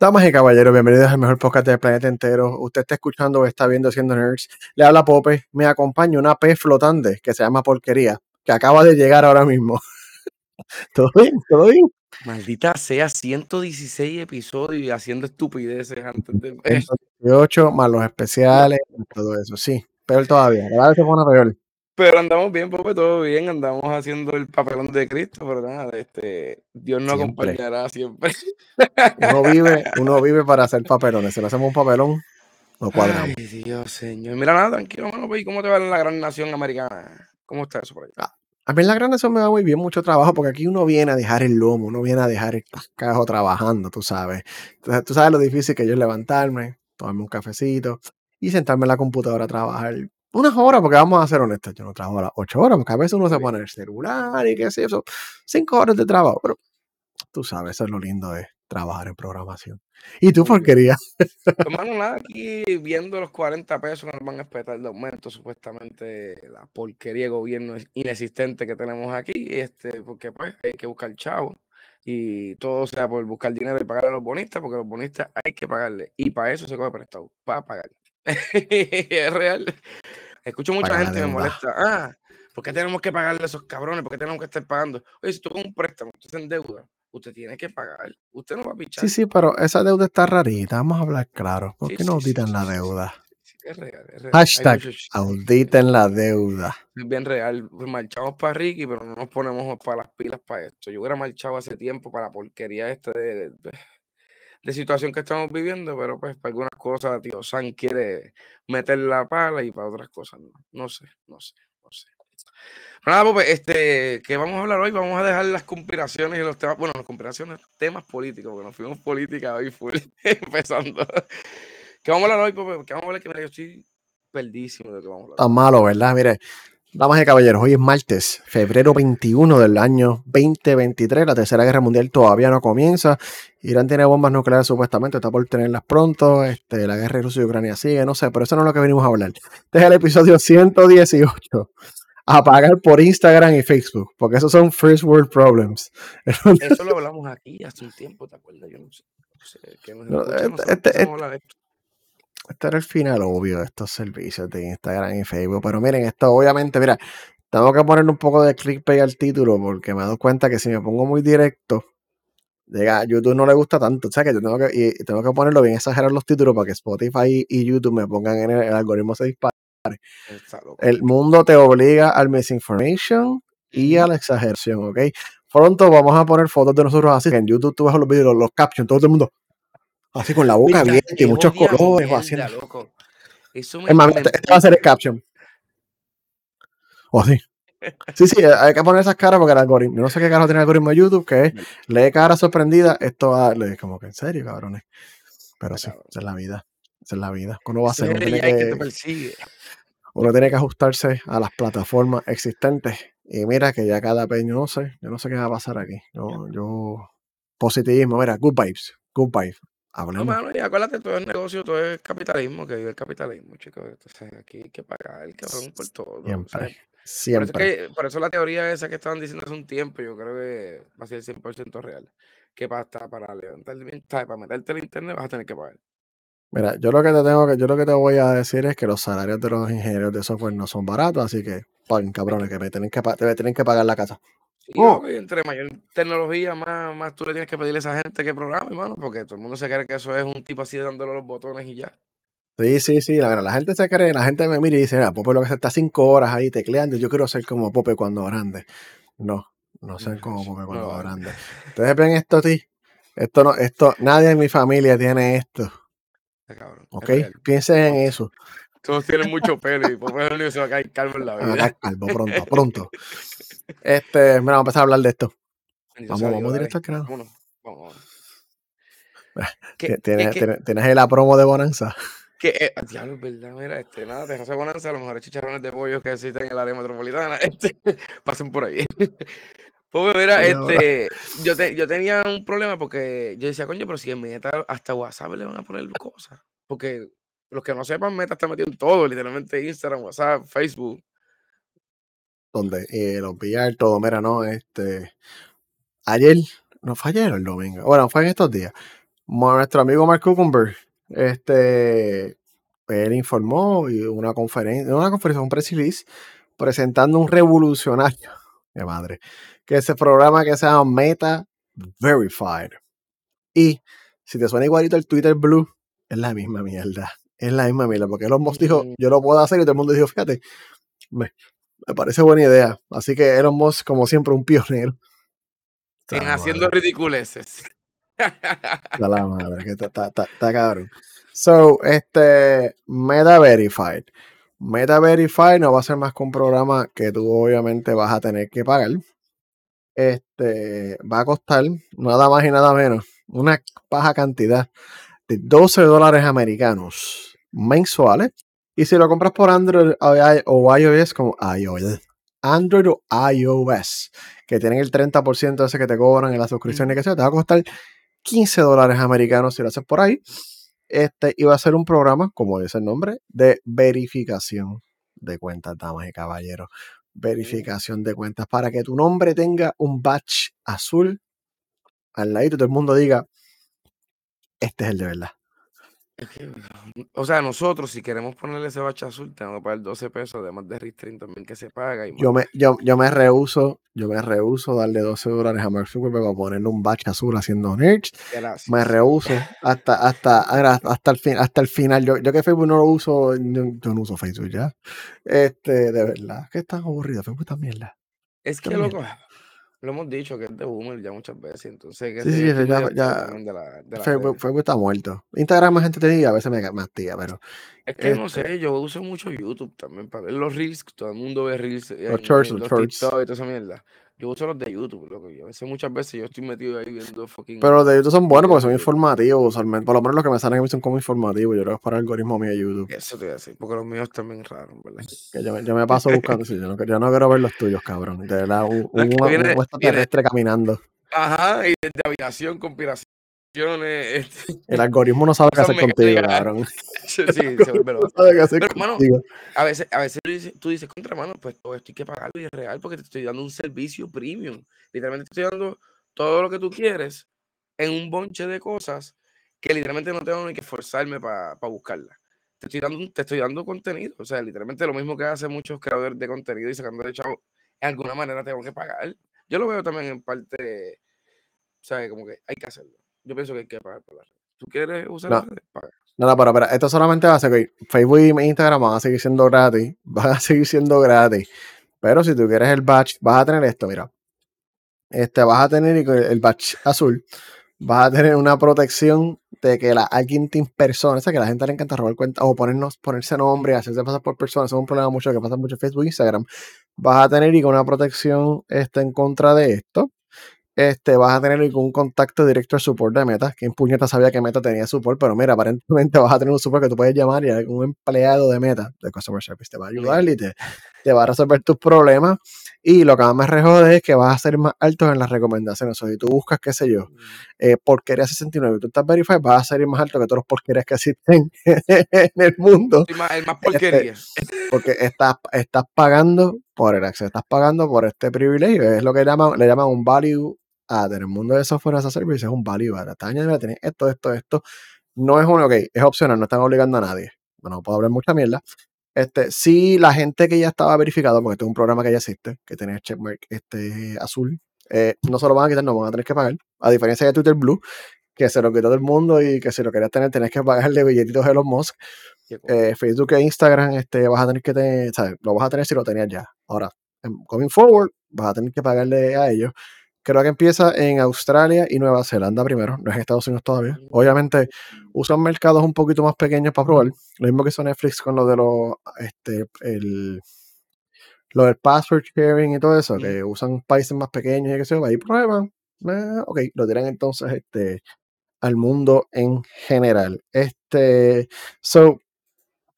Damas y caballeros, bienvenidos al mejor podcast del planeta entero. Usted está escuchando o está viendo Siendo Nerds. Le habla Pope. Me acompaña una pez flotante que se llama Porquería, que acaba de llegar ahora mismo. ¿Todo bien? ¿Todo bien? Maldita sea, 116 episodios haciendo estupideces antes de... 118 más los especiales y todo eso. Sí, peor todavía. Cada vez se pone peor. Pero andamos bien, Pope, todo bien, andamos haciendo el papelón de Cristo, pero nada, este, Dios nos Siempre. acompañará siempre. Uno vive, uno vive para hacer papelones. Si no hacemos un papelón, no cuadramos. Ay, Dios, señor. Mira, nada, tranquilo, mano, pues, ¿y ¿cómo te va en la gran nación americana? ¿Cómo está eso por ahí? A mí en la grande eso me va muy bien, mucho trabajo, porque aquí uno viene a dejar el lomo, uno viene a dejar el cascajo trabajando, tú sabes. Entonces, tú sabes lo difícil que yo es levantarme, tomarme un cafecito y sentarme en la computadora a trabajar unas horas, porque vamos a ser honestos, yo no trabajo a las ocho horas, porque a veces uno se pone el celular y qué sé yo, cinco horas de trabajo, pero tú sabes, eso es lo lindo de trabajar en programación. ¿Y tú, porquería? Hermano, nada, aquí viendo los 40 pesos que nos van a esperar de aumento, supuestamente la porquería de gobierno inexistente que tenemos aquí, este, porque pues hay que buscar chavo y todo sea por buscar dinero y pagarle a los bonistas, porque a los bonistas hay que pagarle y para eso se coge prestado, para pagar. es real. Escucho mucha gente me deuda. molesta. Ah, ¿por qué tenemos que pagarle a esos cabrones? ¿Por qué tenemos que estar pagando? Oye, si tú con un préstamo, usted se endeuda, usted tiene que pagar. Usted no va a pichar. Sí, sí, pero esa deuda está rarita, vamos a hablar claro. ¿Por Sí, qué no sí, auditan sí, la deuda? es real, es real. Hashtag auditen la deuda. Es bien real. Pues marchamos para Ricky, pero no nos ponemos para las pilas para esto. Yo hubiera marchado hace tiempo para la porquería esta de, de, de situación que estamos viviendo, pero pues para algunas cosas, tío San quiere meter la pala y para otras cosas no. No sé, no sé, no sé. Pero nada, pues, este, ¿qué vamos a hablar hoy? Vamos a dejar las conspiraciones y los temas, bueno, las conspiraciones, temas políticos, porque nos fuimos política hoy full, empezando. ¿Qué vamos a hablar hoy, Pope? ¿Qué vamos a hablar? Que mira, yo estoy perdísimo de lo que vamos a hablar. Tan malo, ¿verdad? Mire, damas y caballeros, hoy es martes, febrero 21 del año 2023. La tercera guerra mundial todavía no comienza. Irán tiene bombas nucleares supuestamente, está por tenerlas pronto. Este, la guerra de Rusia y Ucrania sigue, no sé, pero eso no es lo que venimos a hablar. Este es el episodio 118. A pagar por Instagram y Facebook, porque esos son first world problems. Eso lo hablamos aquí hace un tiempo, ¿te acuerdas? Yo no sé. no sé, que nos No, este- nosotros este- empezamos a hablar de esto. Este era el final obvio de estos servicios de Instagram y Facebook. Pero miren, esto obviamente, mira, tengo que ponerle un poco de clickbait al título porque me he dado cuenta que si me pongo muy directo, llega, YouTube no le gusta tanto. O sea que yo tengo que, y tengo que ponerlo bien exagerar los títulos para que Spotify y YouTube me pongan en el, el algoritmo se dispare. El mundo te obliga al misinformation y a la exageración, ¿ok? Pronto vamos a poner fotos de nosotros así. que En YouTube tú ves los videos, los captions, todo el mundo así con la boca abierta y muchos colores o mierda, haciendo. loco. Eso me, Es más, me este, va a ser el caption. O así. Sí, sí, hay que poner esas caras porque el algoritmo, no sé qué carajo tiene el algoritmo de YouTube, que es, lee cara sorprendida, esto va, le como que en serio, cabrones. Pero sí, esa es la vida, esa es la vida. ¿Cómo va a ser? Uno tiene, que uno tiene que ajustarse a las plataformas existentes. Y mira que ya cada yo no sé, yo no sé qué va a pasar aquí. Yo, yo, positivismo, mira, good vibes, good vibes. No, Hablemos. mano, y acuérdate, todo es negocio, todo es capitalismo, que vive el capitalismo, chicos. Entonces aquí hay que pagar, cabrón, por todo. Siempre, siempre. que, por eso la teoría esa que estaban diciendo hace un tiempo, yo creo que va a ser 100% real. Que para, para levantar, para meterte en internet vas a tener que pagar. Mira, yo lo que te tengo que, yo lo que te voy a decir es que los salarios de los ingenieros de software no son baratos, así que paguen, cabrones, que me tienen que, te tienen que pagar la casa. Sí, Oh. entre mayor tecnología, más, más tú le tienes que pedirle a esa gente que programe, hermano, porque todo el mundo se cree que eso es un tipo así dándole los botones y ya. Sí, sí, sí, la, la gente se cree, la gente me mira y dice, mira, Pope lo que se está cinco horas ahí tecleando, yo quiero ser como Pope cuando grande. No, no No, como Pope cuando grande. Ustedes ven esto ti, esto no, esto, nadie en mi familia tiene esto, cabrón, es ¿ok? real. Piensen en eso. Todos tienen mucho pelo y por eso el único que se va a caer calvo en la vida. calvo pronto, pronto. Este, mira, vamos a empezar a hablar de esto. Vamos, vamos directo al grano. Vámonos, vamos, vámonos. Ti- ¿Qué, qué, ¿Tienes, ahí la promo de Bonanza? qué? eh, ah, diablo, es verdad, mira, este, nada, de José Bonanza, los mejores chicharrones de pollo que existen en el área metropolitana, este, pasen por ahí. Pues mira, este, yo, te, yo tenía un problema porque yo decía, coño, pero si en Meta hasta WhatsApp le van a poner cosas. Porque los que no sepan, Meta está metido en todo, literalmente Instagram, WhatsApp, Facebook. donde eh, los VR, todo, mira, no, este, ayer, no fue ayer el domingo, bueno, fue en estos días, nuestro amigo Mark Zuckerberg, este, él informó y una conferencia, una conferencia, un press presentando un revolucionario, de madre, que es el programa que se llama Meta Verified. Y si te suena igualito el Twitter Blue, es la misma mierda. Es la misma mierda, porque Elon Musk dijo, yo lo puedo hacer, y todo el mundo dijo, fíjate, me, me parece buena idea. Así que Elon Musk, como siempre, un pionero. En haciendo madre, ridiculeces. está la madre, que está, está, está- está cabrón. So, este, Meta Verified. Meta Verified no va a ser más que un programa que tú obviamente vas a tener que pagar. Este, va a costar nada más y nada menos una baja cantidad de 12 dólares americanos mensuales. Y si lo compras por Android o i- o iOS, como iOS, Android o iOS, que tienen el 30% ese que te cobran en la suscripción y que sea, te va a costar 15 dólares americanos si lo haces por ahí. Este, y va a ser un programa, como dice el nombre, de verificación de cuentas, damas y caballeros. Verificación de cuentas para que tu nombre tenga un badge azul al ladito y todo el mundo diga, este es el de verdad. Es que, O sea, nosotros, si queremos ponerle ese bache azul, tenemos que pagar 12 pesos, además de Restream también que se paga. Y Yo me, yo, yo me rehuso, yo me rehuso darle 12 dólares a Mark Zuckerberg para ponerle un badge azul haciendo nerds. Gracias. Me rehuso hasta, hasta, hasta, el, fin, hasta el final. Yo, yo que Facebook no lo uso, yo, yo no uso Facebook ya. Este, de verdad, que es tan aburrido. Facebook está mierda. Es que, loco. Lo hemos dicho que es de boomer ya muchas veces. Entonces, que Sí, sí, ya, ya de la, de la Facebook. Facebook está muerto. Instagram es entretenida, a veces me, me pero Es que no este, sé, yo uso mucho YouTube también para ver los reels. Todo el mundo ve reels los shorts, los shorts. Y toda esa mierda. Yo uso los de YouTube, loco. Yo a veces, muchas veces yo estoy metido ahí viendo fucking Pero los de YouTube son buenos porque son de YouTube. informativos usualmente. Por lo menos los que me salen a mí son como informativos. Yo creo que es para el algoritmo mío de YouTube. Eso te voy a decir, porque los míos también raros, ¿verdad? Que yo, me- yo me paso buscando. sí, yo, no, yo no quiero ver los tuyos, cabrón. De verdad, un, un, un viene, extraterrestre caminando. ajá, y desde aviación, conspiraciones, este, El algoritmo no sabe qué hacer contigo, cabrón. Sí, El se vuelve no sabe qué hacer Pero, hermano, a veces, a veces tú dices, tú dices, contra mano, pues todo esto hay que pagarlo y es real porque te estoy dando un servicio premium. Literalmente te estoy dando todo lo que tú quieres en un bonche de cosas que literalmente no tengo ni que esforzarme para buscarla. Te estoy, dando, te estoy dando contenido. O sea, literalmente lo mismo que hacen muchos creadores de contenido y sacando de chavo, en alguna manera tengo que pagar. Yo lo veo también en parte, ¿sabes? Como que hay que hacerlo. Yo pienso que hay que pagar por la red. ¿Tú quieres usar No? Paga. no, no, pero, pero esto solamente va a ser que Facebook y Instagram van a seguir siendo gratis. Van a seguir siendo gratis. Pero si tú quieres el batch, vas a tener esto, mira. Este, vas a tener el batch azul. Vas a tener una protección de que la, alguien te impersona. O sea, que a la gente le encanta robar cuentas o ponernos, ponerse nombre, hacerse pasar por personas. Eso es un problema mucho que pasa mucho en Facebook e Instagram. Vas a tener y con una protección este, en contra de esto. Este, vas a tener un contacto directo al support de Meta. Que en puñeta sabía que Meta tenía support, pero mira, aparentemente vas a tener un support que tú puedes llamar y un empleado de Meta, de Customer Service, te va a ayudar y te, te va a resolver tus problemas. Y lo que más me rejode es que vas a ser más alto en las recomendaciones. O sea, si tú buscas, qué sé yo, eh, porquería 69 y tú estás verified, vas a salir más alto que todos los porquerías que existen en el mundo. Soy más- el más Este, porque estás, estás pagando por el acceso, estás pagando por este privilegio. Es lo que llaman, le llaman un value add. En el mundo de software as a service es un value add. Añadiendo, tienes esto, esto, esto. No es un, ok, es opcional, no están obligando a nadie. Bueno, no puedo hablar mucha mierda. Este, si la gente que ya estaba verificado, porque este es un programa que ya existe, que tiene el checkmark este, azul, eh, no se lo van a quitar, no van a tener que pagar. A diferencia de Twitter Blue, que se lo quitó todo el mundo y que si lo querías tener, tenés que pagarle billetitos a Elon Musk. Eh, Facebook e Instagram, este, vas a tener que tener, ¿sabes? Lo vas a tener si lo tenías ya. Ahora, going forward, vas a tener que pagarle a ellos. Creo que empieza en Australia y Nueva Zelanda primero, no es en Estados Unidos todavía. Obviamente, usan mercados un poquito más pequeños para probar. Lo mismo que hizo Netflix con lo de los, este, el, lo del password sharing y todo eso, que usan países más pequeños y que se ahí prueban. eh, ok, lo tiran entonces este, al mundo en general. Este, so,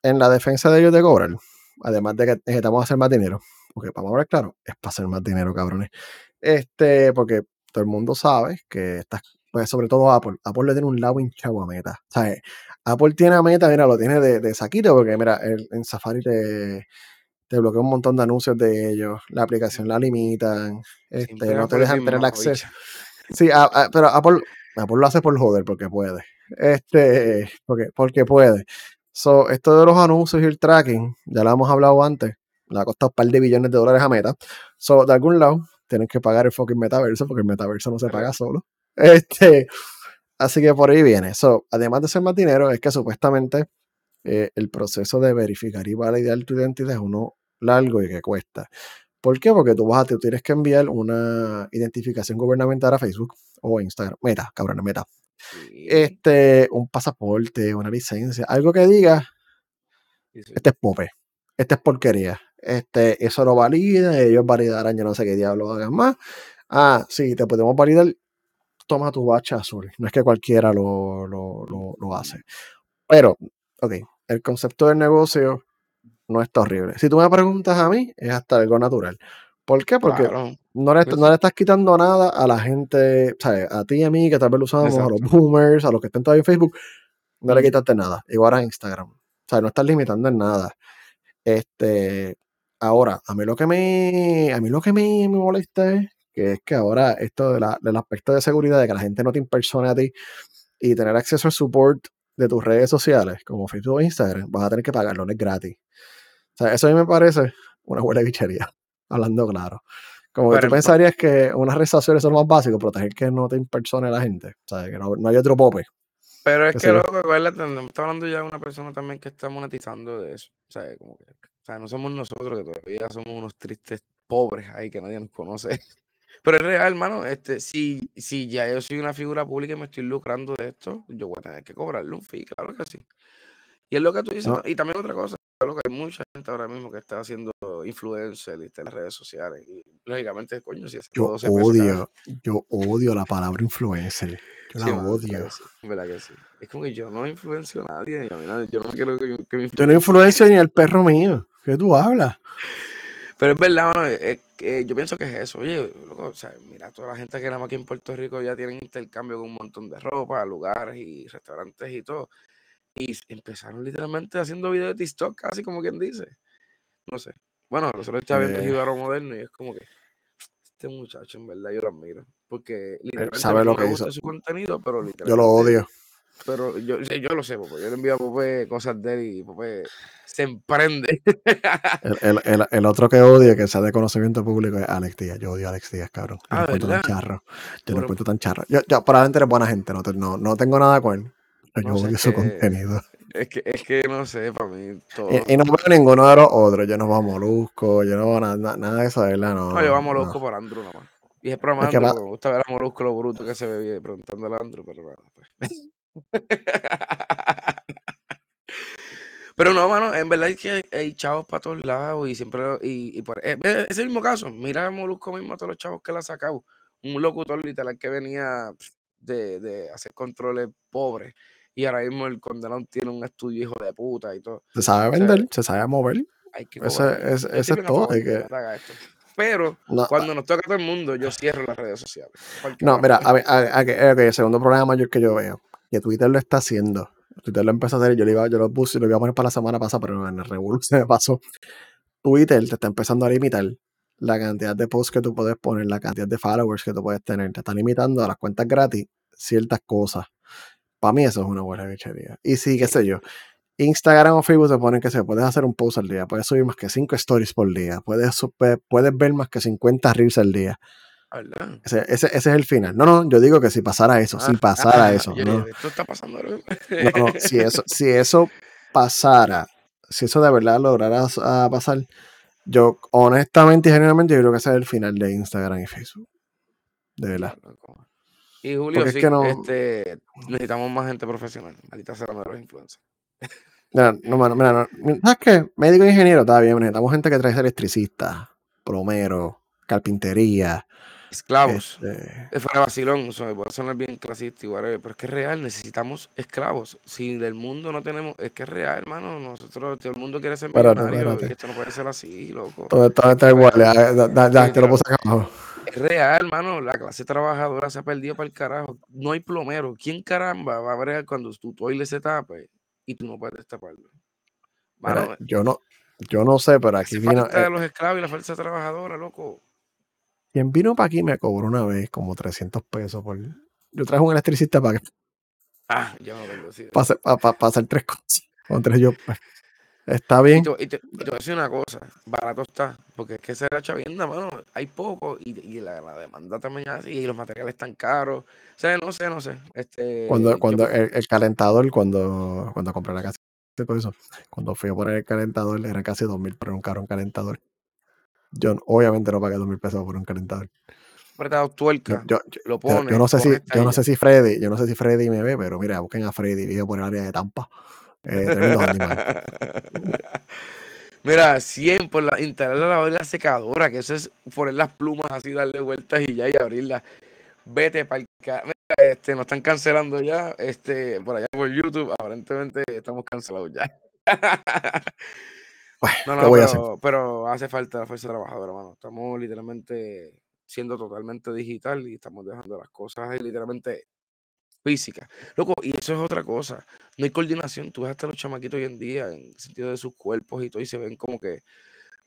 en la defensa de ellos de cobrar, además de que necesitamos hacer más dinero, porque vamos a ver claro, es para hacer más dinero, cabrones. Este, porque todo el mundo sabe que estas, pues sobre todo Apple, Apple le tiene un lado hinchado a Meta. O sea, Apple tiene a Meta, mira, lo tiene de, de saquito, porque mira, el- en Safari te, te bloquea un montón de anuncios de ellos, la aplicación la limitan, este, no te dejan tener mamá acceso. Sí, a- a- pero Apple, Apple lo hace por joder, porque puede. Este, porque, porque puede. So, esto de los anuncios y el tracking, ya lo hemos hablado antes, le ha costado un par de billones de dólares a Meta. So, de algún lado, tienen que pagar el fucking metaverso, porque el metaverso no se paga solo. Este, así que por ahí viene. So, además de ser más dinero, es que supuestamente eh, el proceso de verificar y validar tu identidad es uno largo y que cuesta. ¿Por qué? Porque tú vas a, tú tienes que enviar una identificación gubernamental a Facebook o Instagram. Meta, cabrón, meta. Este, un pasaporte, una licencia, algo que diga, este es pope, este es porquería. Este, eso lo valida, ellos validarán, yo no sé qué diablo hagan más. Ah, sí, te podemos validar, toma tu bacha azul. No es que cualquiera lo, lo, lo hace. Pero, ok, el concepto del negocio no está horrible. Si tú me preguntas a mí, es hasta algo natural. ¿Por qué? Porque no, le, no, le, estás quitando nada a la gente, ¿sabes? A ti y a mí, que tal vez lo usamos, a los boomers, a los que estén todavía en Facebook, no le quitaste nada. Igual a Instagram. O sea, no estás limitando en nada. Este, ahora, a mí lo que me, a mí lo que me, molesta es que es que ahora esto de la, del aspecto de seguridad, de que la gente no te impersone a ti y tener acceso al support de tus redes sociales, como Facebook o Instagram, vas a tener que pagarlo, no es gratis. O sea, eso a mí me parece una buena bichería, hablando claro. Como que tú pensarías que unas redes sociales son lo más básico, proteger que no te impersone la gente. O sea, que no, hay otro pope. Pero es que, loco, estamos hablando ya de una persona también que está monetizando de eso. O sea, como que, o sea, no somos nosotros que todavía somos unos tristes pobres ahí que nadie nos conoce. Pero es real, hermano. Este, si, si ya yo soy una figura pública y me estoy lucrando de esto, yo voy a tener que cobrarle un fee, claro que sí. Y es lo que tú dices. Y también otra cosa, creo que hay mucha gente ahora mismo que está haciendo influencer y en las redes sociales. Y lógicamente, coño, si es Yo odio, yo odio la palabra influencer. Yo la odio. ¿verdad que sí? Es como que yo no influencio a nadie. Yo no quiero que, que me Yo no influencio ni el perro mío. ¿Qué tú hablas? Pero es verdad, yo pienso que es eso. Oye, loco, o sea, mira, toda la gente que nada más aquí en Puerto Rico ya tienen intercambio con un montón de ropa, lugares y restaurantes y todo. Y empezaron literalmente haciendo videos de TikTok, casi como quien dice. No sé. Bueno, nosotros estamos viendo eh. Moderno y es como que este muchacho, en verdad, yo lo admiro. Porque literalmente sabe lo que hizo. su contenido, pero Yo lo odio. Pero yo, yo lo sé, porque yo le envío a Pope cosas de él y Pope se emprende. El, el, el, otro que odia, que sea de conocimiento público, es Alex Díaz. Yo odio a Alex Díaz, cabrón. Yo ah, no encuentro tan charro. Yo no encuentro tan charro. Yo, yo probablemente eres buena gente, no, no, no tengo nada con él. Yo odio su contenido. Es que, es que no sé, para mí todo. Y, no veo ninguno de los otros. Yo no voy a Molusco, yo no veo nada, nada de eso, verdad. No, no yo voy a Molusco por Andrew nomás. Y es programa es que me gusta ver a Molusco lo bruto que se ve preguntando a Andrew, pero bueno, pues. Pero no, mano, en verdad es que hay, chavos para todos lados y siempre. Y, y por, eh, es el mismo caso. Mira a Molusco mismo a todos los chavos que le ha sacado. Un locutor literal que venía de, de hacer controles pobres. Y ahora mismo el condenado tiene un estudio hijo de puta y todo. Se sabe vender, se sabe mover. Hay que ese, ese, es todo. que... Pero cuando nos toca a todo el mundo, yo cierro las redes sociales. No, mira, a ver, a, el segundo problema mayor que yo veo que Twitter lo está haciendo. Twitter lo empezó a hacer, yo, lo iba, yo lo puse y lo iba a poner para la semana pasada, pero en el revolución me pasó. Twitter te está empezando a limitar la cantidad de posts que tú puedes poner, la cantidad de followers que tú puedes tener. Te está limitando a las cuentas gratis ciertas cosas. Para mí eso es una buena bichería. Y sí, qué sé yo. Instagram o Facebook te ponen que se puedes hacer un post al día, puedes subir más que 5 stories por día, puedes, puedes ver más que 50 reels al día. Ese, ese, ese, es el final. No, no, yo digo que si pasara eso, si ah, pasara ah, eso. no. Esto está pasando. no, si eso, si eso pasara, si eso de verdad lograra ah, pasar, yo honestamente y generalmente yo creo que ese es el final de Instagram y Facebook. De verdad. Y Julio, sí, este, necesitamos más gente profesional. Será de los influencers. Mira, no, mano, mira, no, ¿sabes qué? Médico e ingeniero, está bien, necesitamos gente que trae electricista, plomero, carpintería, Esclavos. Este... Fuera vacilón, o sea, puede sonar bien clasista igual, pero es que es real, necesitamos esclavos. Si del mundo no tenemos, es que es real, hermano. Nosotros, todo el mundo quiere ser millonario y esto no puede ser así, loco. Todo, está igual, ya, ya, te lo puse acá Es real, hermano. La clase trabajadora se ha perdido para el carajo. No hay plomero. ¿Quién caramba va a ver cuando tu toile se tape y tú no puedes taparlo? Mano, yo no, yo no sé, pero aquí vino. Eh, los esclavos y la fuerza trabajadora, loco. Quien vino para aquí me cobró una vez como 300 pesos por, yo traje un electricista para que Ah, yo no tengo sí. para hacer, para, para hacer tres cosas. Tres yo, pues, está Y bien. te, y te- y te voy a decir una cosa, barato está, porque es que se la chavienda, mano, hay poco y, y la, la demanda también es así, y los materiales están caros. O sea, no sé, no sé. Este, Cuando, cuando el, el calentador, cuando, cuando compré la casa todo eso, cuando fui a poner el calentador, era casi dos mil por un carro un calentador. Yo obviamente no pagué dos mil pesos por un calentador. apretado tuerca, yo, yo, lo pones, yo no sé si, yo no sé si Freddy, yo no sé si Freddy me ve, pero mira, busquen a Freddy, vive por el área de Tampa. Eh. Mira, 100 por la, instalar la secadora, que eso es poner las plumas así, darle vueltas y ya y abrirlas. Vete para el este, nos están cancelando ya, este, por allá por YouTube, aparentemente estamos cancelados ya. Bueno, No, ¿qué no, voy a hacer? pero, hace falta la fuerza trabajadora, hermano. Estamos literalmente siendo totalmente digital y estamos dejando las cosas literalmente físicas. Loco, y eso es otra cosa. No hay coordinación. Tú ves hasta los chamaquitos hoy en día en el sentido de sus cuerpos y todo, y se ven como que.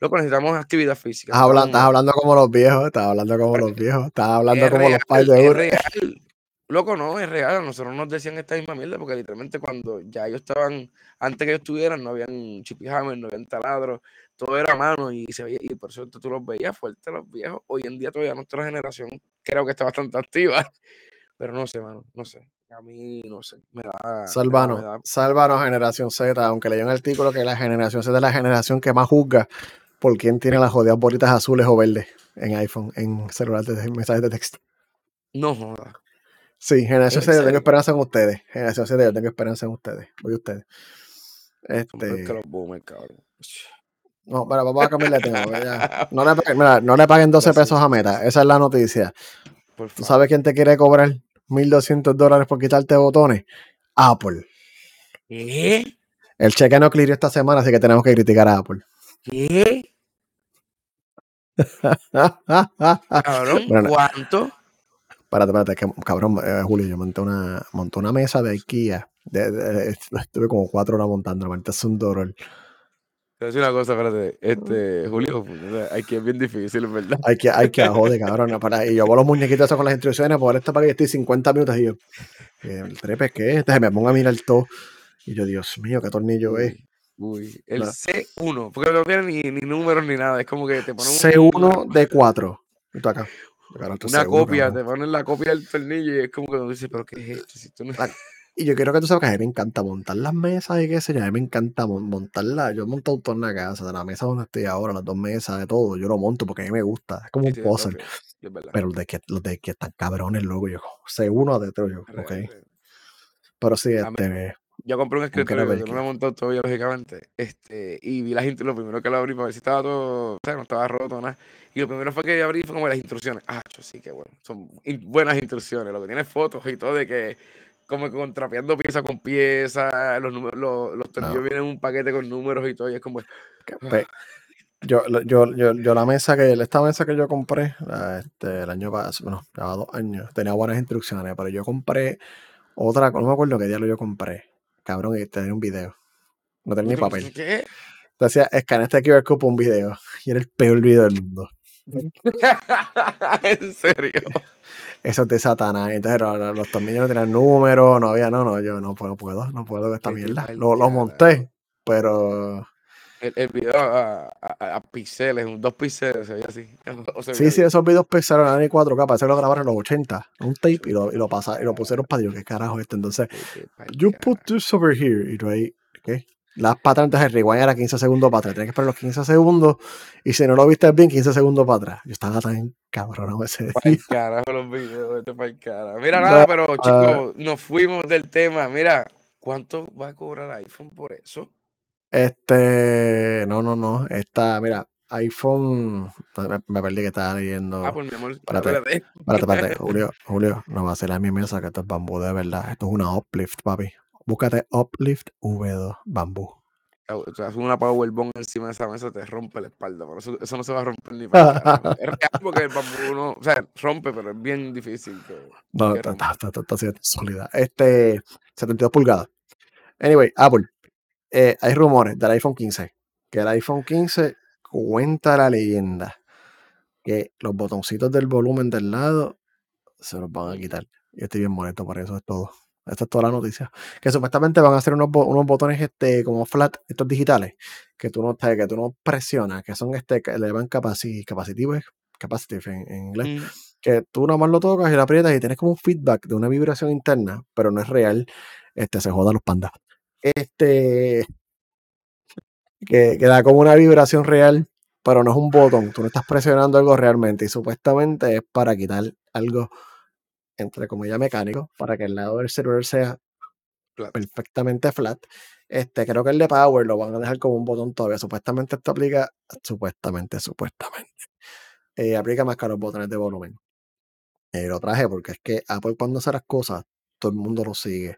Loco, necesitamos actividad física. Estás hablando, estás hablando como los viejos, estás hablando como los viejos, estás hablando es como real, los pais de real. Loco, no, es real. A nosotros nos decían esta misma mierda porque literalmente cuando ya ellos estaban, antes que ellos estuvieran, no habían chipijames, no habían taladros, todo era a mano y se veía, y por eso tú los veías fuertes los viejos. Hoy en día todavía nuestra generación creo que está bastante activa, pero no sé, mano, no sé. A mí, no sé, me da, da, me Sálvanos, da- sálvanos generación Z, aunque leí un artículo que la generación Z es la generación que más juzga por quién tiene las jodidas bolitas azules o verdes en iPhone, en celular de mensajes de texto. no joda. Sí, generación ¿En Z, yo tengo esperanza en ustedes. Generación Z, yo tengo esperanza en ustedes. Voy a ustedes. Este, los boomers, cabrón. no, pero vamos a cambiar de tema. No, le paguen, mira, no le paguen 12 Gracias, pesos a Meta. Esa es la noticia. ¿Tú sabes quién te quiere cobrar 1.200 dólares por quitarte botones? Apple. ¿Qué? El cheque no clear esta semana, así que tenemos que criticar a Apple. ¿Qué? Cabrón, Bueno, ¿cuánto? Espérate, espérate, que, cabrón, eh, Julio, yo monté una, monté una mesa de IKEA. De, de- de- estuve como cuatro horas montando, man, es un dolor. Te voy a decir una cosa, espérate. Este, Julio, aquí es bien difícil, ¿verdad? Hay que, hay que joder, cabrón. para- y yo hago los muñequitos con las instrucciones, por esto para que estoy 50 minutos y yo, eh, ¿el trepe qué es? Entonces me pongo a mirar todo. Y yo, Dios mío, qué tornillo es. Uy, el No. C1, porque no tiene ni, ni números ni nada, es como que te ponen un- C1 de 4. Y tú acá. Una C1, copia, te ponen la copia del tornillo y es como que uno dice, pero ¿qué es esto? Si tú no... Y yo quiero que tú sepas que a mí me encanta montar las mesas y qué sé yo. A mí me encanta mon- montarlas. Yo he montado todo en la casa, de la mesa donde estoy ahora, las dos mesas, de todo. Yo lo monto porque a mí me gusta. Es como Sí, un puzzle. sí. Pero los de que, los de que están cabrones, loco. Yo, C1 adentro, yo, Real, ok. real. Pero sí, A este. Yo compré un escritorio que no lo he montado todavía, lógicamente. Este, y vi las lo primero que lo abrí para ver si estaba todo, o sea, no estaba roto, nada. Y lo primero fue que abrí fue como las instrucciones. Ah, yo sí que bueno. Son buenas instrucciones. Lo que tiene fotos y todo de que, como que contrapeando pieza con pieza, los números, los, los tornillos No. vienen en un paquete con números y todo. Y es como, pe- yo, yo, yo, yo la mesa que, esta mesa que yo compré, este, el año pasado, bueno, llevaba dos años, tenía buenas instrucciones, pero yo compré otra, no me acuerdo qué día lo yo compré. Cabrón, y tenía un video. No tenía ni papel. ¿qué? Decía, escanea este QR code para un video. Y era el peor video del mundo. en serio. Eso es de Satanás. Entonces lo- lo- los tornillos no tenían número, no había, no, no, yo no puedo, puedo, no puedo con esta mierda. Lo, lo monté, pero El, el video a, a, a píxeles, un- dos píxeles, se veía así. O se sí, veía sí, bien. esos videos pesaron a ni 4K, parece que lo grabaron en los 80, un tape y lo, y lo pasaron, y lo pusieron para Dios, qué carajo es esto. Entonces, you put this over here. Y tú ahí, ¿qué? Las patas, entonces el rewind era 15 segundos para atrás. Tienes que esperar los 15 segundos. Y si no lo viste bien, 15 segundos para atrás. Yo estaba tan cabrón ese día. carajo los videos, carajo. Mira, No, nada, pero ah. chicos, nos fuimos del tema. Mira, ¿cuánto va a cobrar iPhone por eso? Este, no, no, no. Esta, mira, iPhone. Me, perdí que estaba leyendo. Ah, pues mi amor, espérate. espérate. Espérate, Julio, Julio, no va a ser a mi mesa que esto es bambú de verdad. Esto es una uplift, papi. Búscate uplift V2 bambú. Tú haces una powerbomb encima de esa mesa, te rompe la espalda. Pero eso, eso no se va a romper ni para. Es real porque el bambú no, o sea, rompe, pero es bien difícil. Que, No, que está, está, está, está, sólida. Este, 72 pulgadas. Anyway, Apple. Eh, hay rumores del iPhone 15. Que el iPhone 15 cuenta la leyenda que los botoncitos del volumen del lado se los van a quitar. Y estoy bien molesto por eso, es todo. Esta es toda la noticia. Que supuestamente van a hacer unos, botones este, como flat, estos digitales, que tú no, que tú no presionas, que son este, que le llaman capacitivos, capacitive en, inglés. Mm. Que tú nomás lo tocas y lo aprietas y tienes como un feedback de una vibración interna, pero no es real. Este, se joda los pandas. Este, que, que da como una vibración real, pero no es un botón. Tú no estás presionando algo realmente y supuestamente es para quitar algo entre comillas mecánico, para que el lado del server sea perfectamente flat. Este, creo que el de Power lo van a dejar como un botón todavía. Supuestamente esto aplica, supuestamente, supuestamente. Eh, aplica más que los botones de volumen. Eh, lo traje porque es que Apple cuando hace las cosas, todo el mundo lo sigue.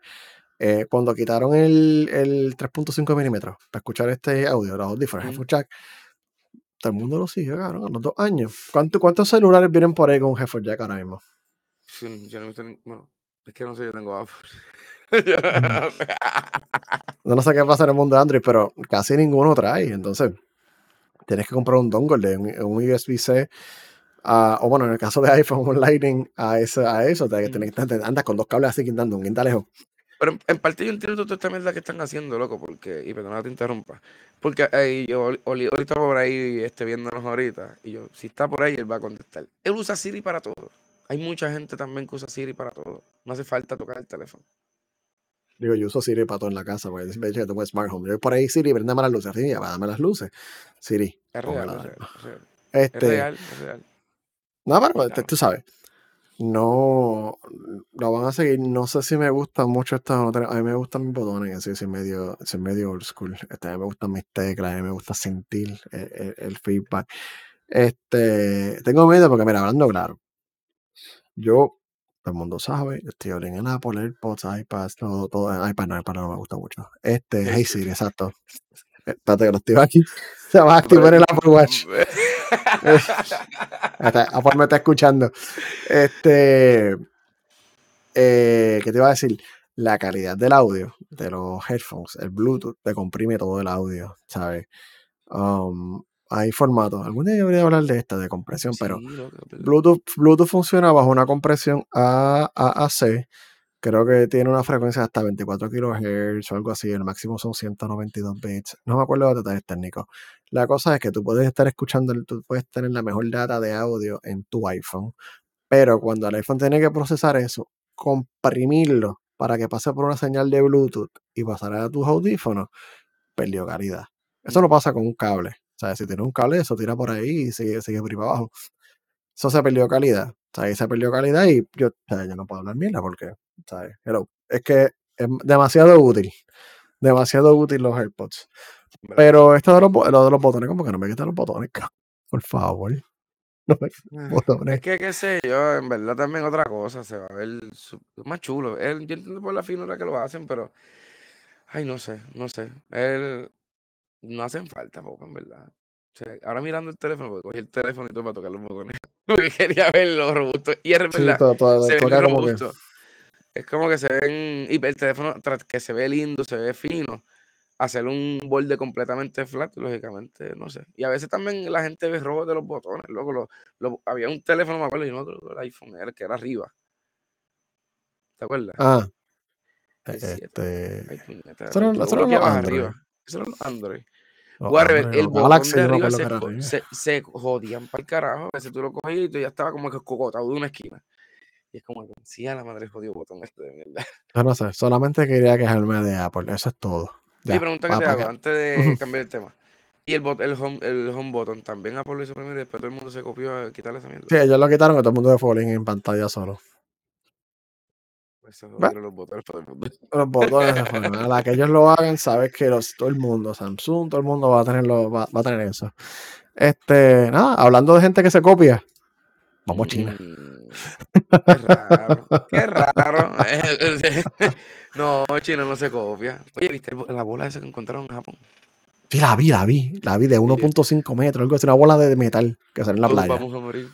Eh, cuando quitaron el, el 3.5 milímetros para escuchar este audio, los audífonos, mm. jack, todo el mundo lo sigue, cabrón, a los dos años. ¿Cuántos celulares vienen por ahí con un headphone jack ahora mismo? yo no visto bueno, es que no sé, yo tengo Apple. no sé qué pasa en el mundo de Android, pero casi ninguno trae. Entonces, tienes que comprar un dongle de un, USB-C. o bueno, en el caso de iPhone, un Lightning a, eso, a eso. Te, que andas con dos cables así quitando un quinta lejos. Pero en, parte yo entiendo toda esta mierda que están haciendo, loco, porque, y perdona te interrumpa, porque eh, yo ahorita por ahí este, viéndonos ahorita, y yo, si está por ahí, él va a contestar. Él usa Siri para todo. Hay mucha gente también que usa Siri para todo. No hace falta tocar el teléfono. Digo, yo uso Siri para todo en la casa, porque siempre tengo smart home. Yo por ahí, Siri, prendeme las luces. Dame las luces. Siri. Es real, es real, es real. Este, es real, es real. No, pero este, tú sabes. No, lo van a seguir. No sé si me gustan mucho estas A mí me gustan mis botones, así, es medio, medio old school. Este, a mí me gustan mis teclas, a mí me gusta sentir el, el feedback. Este, tengo miedo porque, mira, hablando claro, yo, todo el mundo sabe, estoy en Apple, AirPods, iPads, todo, todo, iPad no, iPad no me gusta mucho. Este, Hey Siri, exacto. Eh, espérate que lo activo aquí. Se va a activar el Apple Watch. Apple me está escuchando. Este, eh, ¿qué te iba a decir? La calidad del audio de los headphones, el Bluetooth, te comprime todo el audio, ¿sabes? Um, hay formatos. Algún día debería hablar de esta, de compresión, pero Bluetooth, Bluetooth funciona bajo una compresión AAC. Creo que tiene una frecuencia de hasta 24 kHz o algo así. El máximo son 192 bits. No me acuerdo de los detalles técnicos. La cosa es que tú puedes estar escuchando, tú puedes tener la mejor data de audio en tu iPhone. Pero cuando el iPhone tiene que procesar eso, comprimirlo para que pase por una señal de Bluetooth y pasar a tus audífonos, perdió calidad. Eso no pasa con un cable. O sea, si tiene un cable, eso tira por ahí y sigue, sigue por ahí para abajo. Eso se perdió calidad. Ahí se perdió calidad y yo, yo no puedo hablar mierda porque, ¿sabes? Pero es que es demasiado útil. Demasiado útil los AirPods. Pero esto de los, lo de los botones, como que no me quitan los botones, por favor. No me botones. Es que, qué sé yo, en verdad también otra cosa, se va a ver más chulo. Él, yo entiendo por la finura que lo hacen, pero, ay, no sé, no sé. Él, no hacen falta, poco, en verdad. Ahora mirando el teléfono, porque cogí el teléfono y todo para tocar los botones. Porque quería ver los robustos. Y es verdad, se ven robustos. Es como que se ven. Y el teléfono, tras que se ve lindo, se ve fino. Hacer un borde completamente flat, lógicamente, no sé. Y a veces también la gente ve robos de los botones. Luego lo, había un teléfono, me acuerdo, y no el iPhone, era que era arriba. ¿Te acuerdas? Ah. Este. Eso no, arriba. Eso Android. el botón de arriba se, se, jodían para el carajo. A veces tú lo cogías y tú ya estaba como que cocotado de una esquina. Y es como que sí, a la madre jodido botón este de mierda. Yo no sé, solamente quería quejarme de Apple, eso es todo. y pregunta que te hago antes de cambiar el tema. Y el, bot, el, home, el home button también Apple lo hizo primero y después todo el mundo se copió a quitarle esa mierda. Sí, ellos lo quitaron y todo el mundo de falling en pantalla solo. Los botones para el mundo. Los botones A la que ellos lo hagan, sabes que los, todo el mundo, Samsung, todo el mundo va a tenerlo, va, va, a tener eso. Este, nada, hablando de gente que se copia, vamos a China. Mm, qué raro, qué raro. no, China no se copia. Oye, ¿viste la bola esa que encontraron en Japón? Sí, la vi, la vi, la vi de 1.5 metros, algo así, una bola de metal que sale en la playa. Vamos a morir.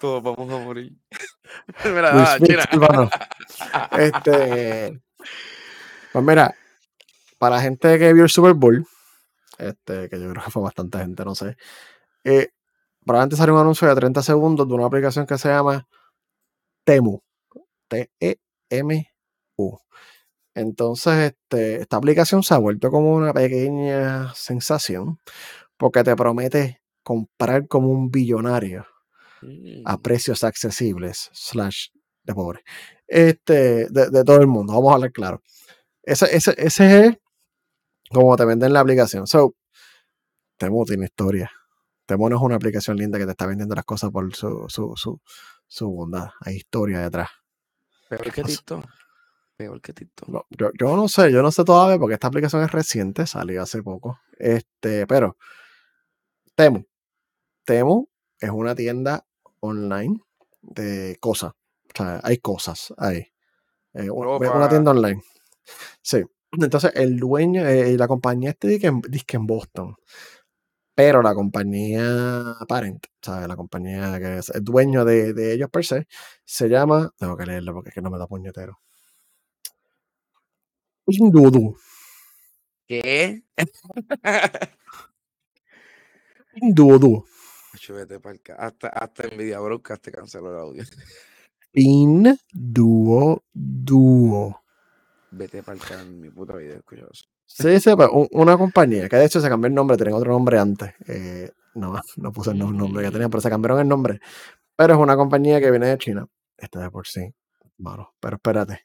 Todos vamos a morir. mira, ah, China. este, pues mira, para la gente que vio el Super Bowl, este, que yo creo que fue bastante gente, no sé, eh, probablemente salió un anuncio de 30 segundos de una aplicación que se llama Temu. T-E-M-U. Entonces, este, esta aplicación se ha vuelto como una pequeña sensación porque te promete comprar como un billonario a Mm. precios accesibles, slash de pobre, este, de, de todo el mundo, vamos a hablar claro. Ese, ese, ese es como te venden la aplicación. So, Temu tiene historia. Temu no es una aplicación linda que te está vendiendo las cosas por su, su, su, su bondad. Hay historia detrás. Peor que TikTok. Peor que TikTok. No, yo, yo no sé, yo no sé todavía porque esta aplicación es reciente, salió hace poco. Este, pero Temu. Temu es una tienda online de cosas. O sea, hay cosas ahí. Eh, una, tienda online. Sí. Entonces, el dueño, eh, la compañía este dice en, dizque en Boston. Pero la compañía parent, ¿sabes? La compañía que es el dueño de, de ellos per se, se llama. Tengo que leerlo porque es que no me da puñetero. Pinduoduo. ¿Qué? Pinduoduo. Vete ca- Hasta, hasta Nvidia Broadcast te canceló el audio. Pinduoduo. Vete para el canal, mi puta vida, escucha eso. Sí, sí, pues, un- una compañía que de hecho se cambió el nombre, tenían otro nombre antes. eh, no, no puse el no- nombre que tenían, pero se cambiaron el nombre. Pero es una compañía que viene de China. Esta de por sí. Malo, pero espérate.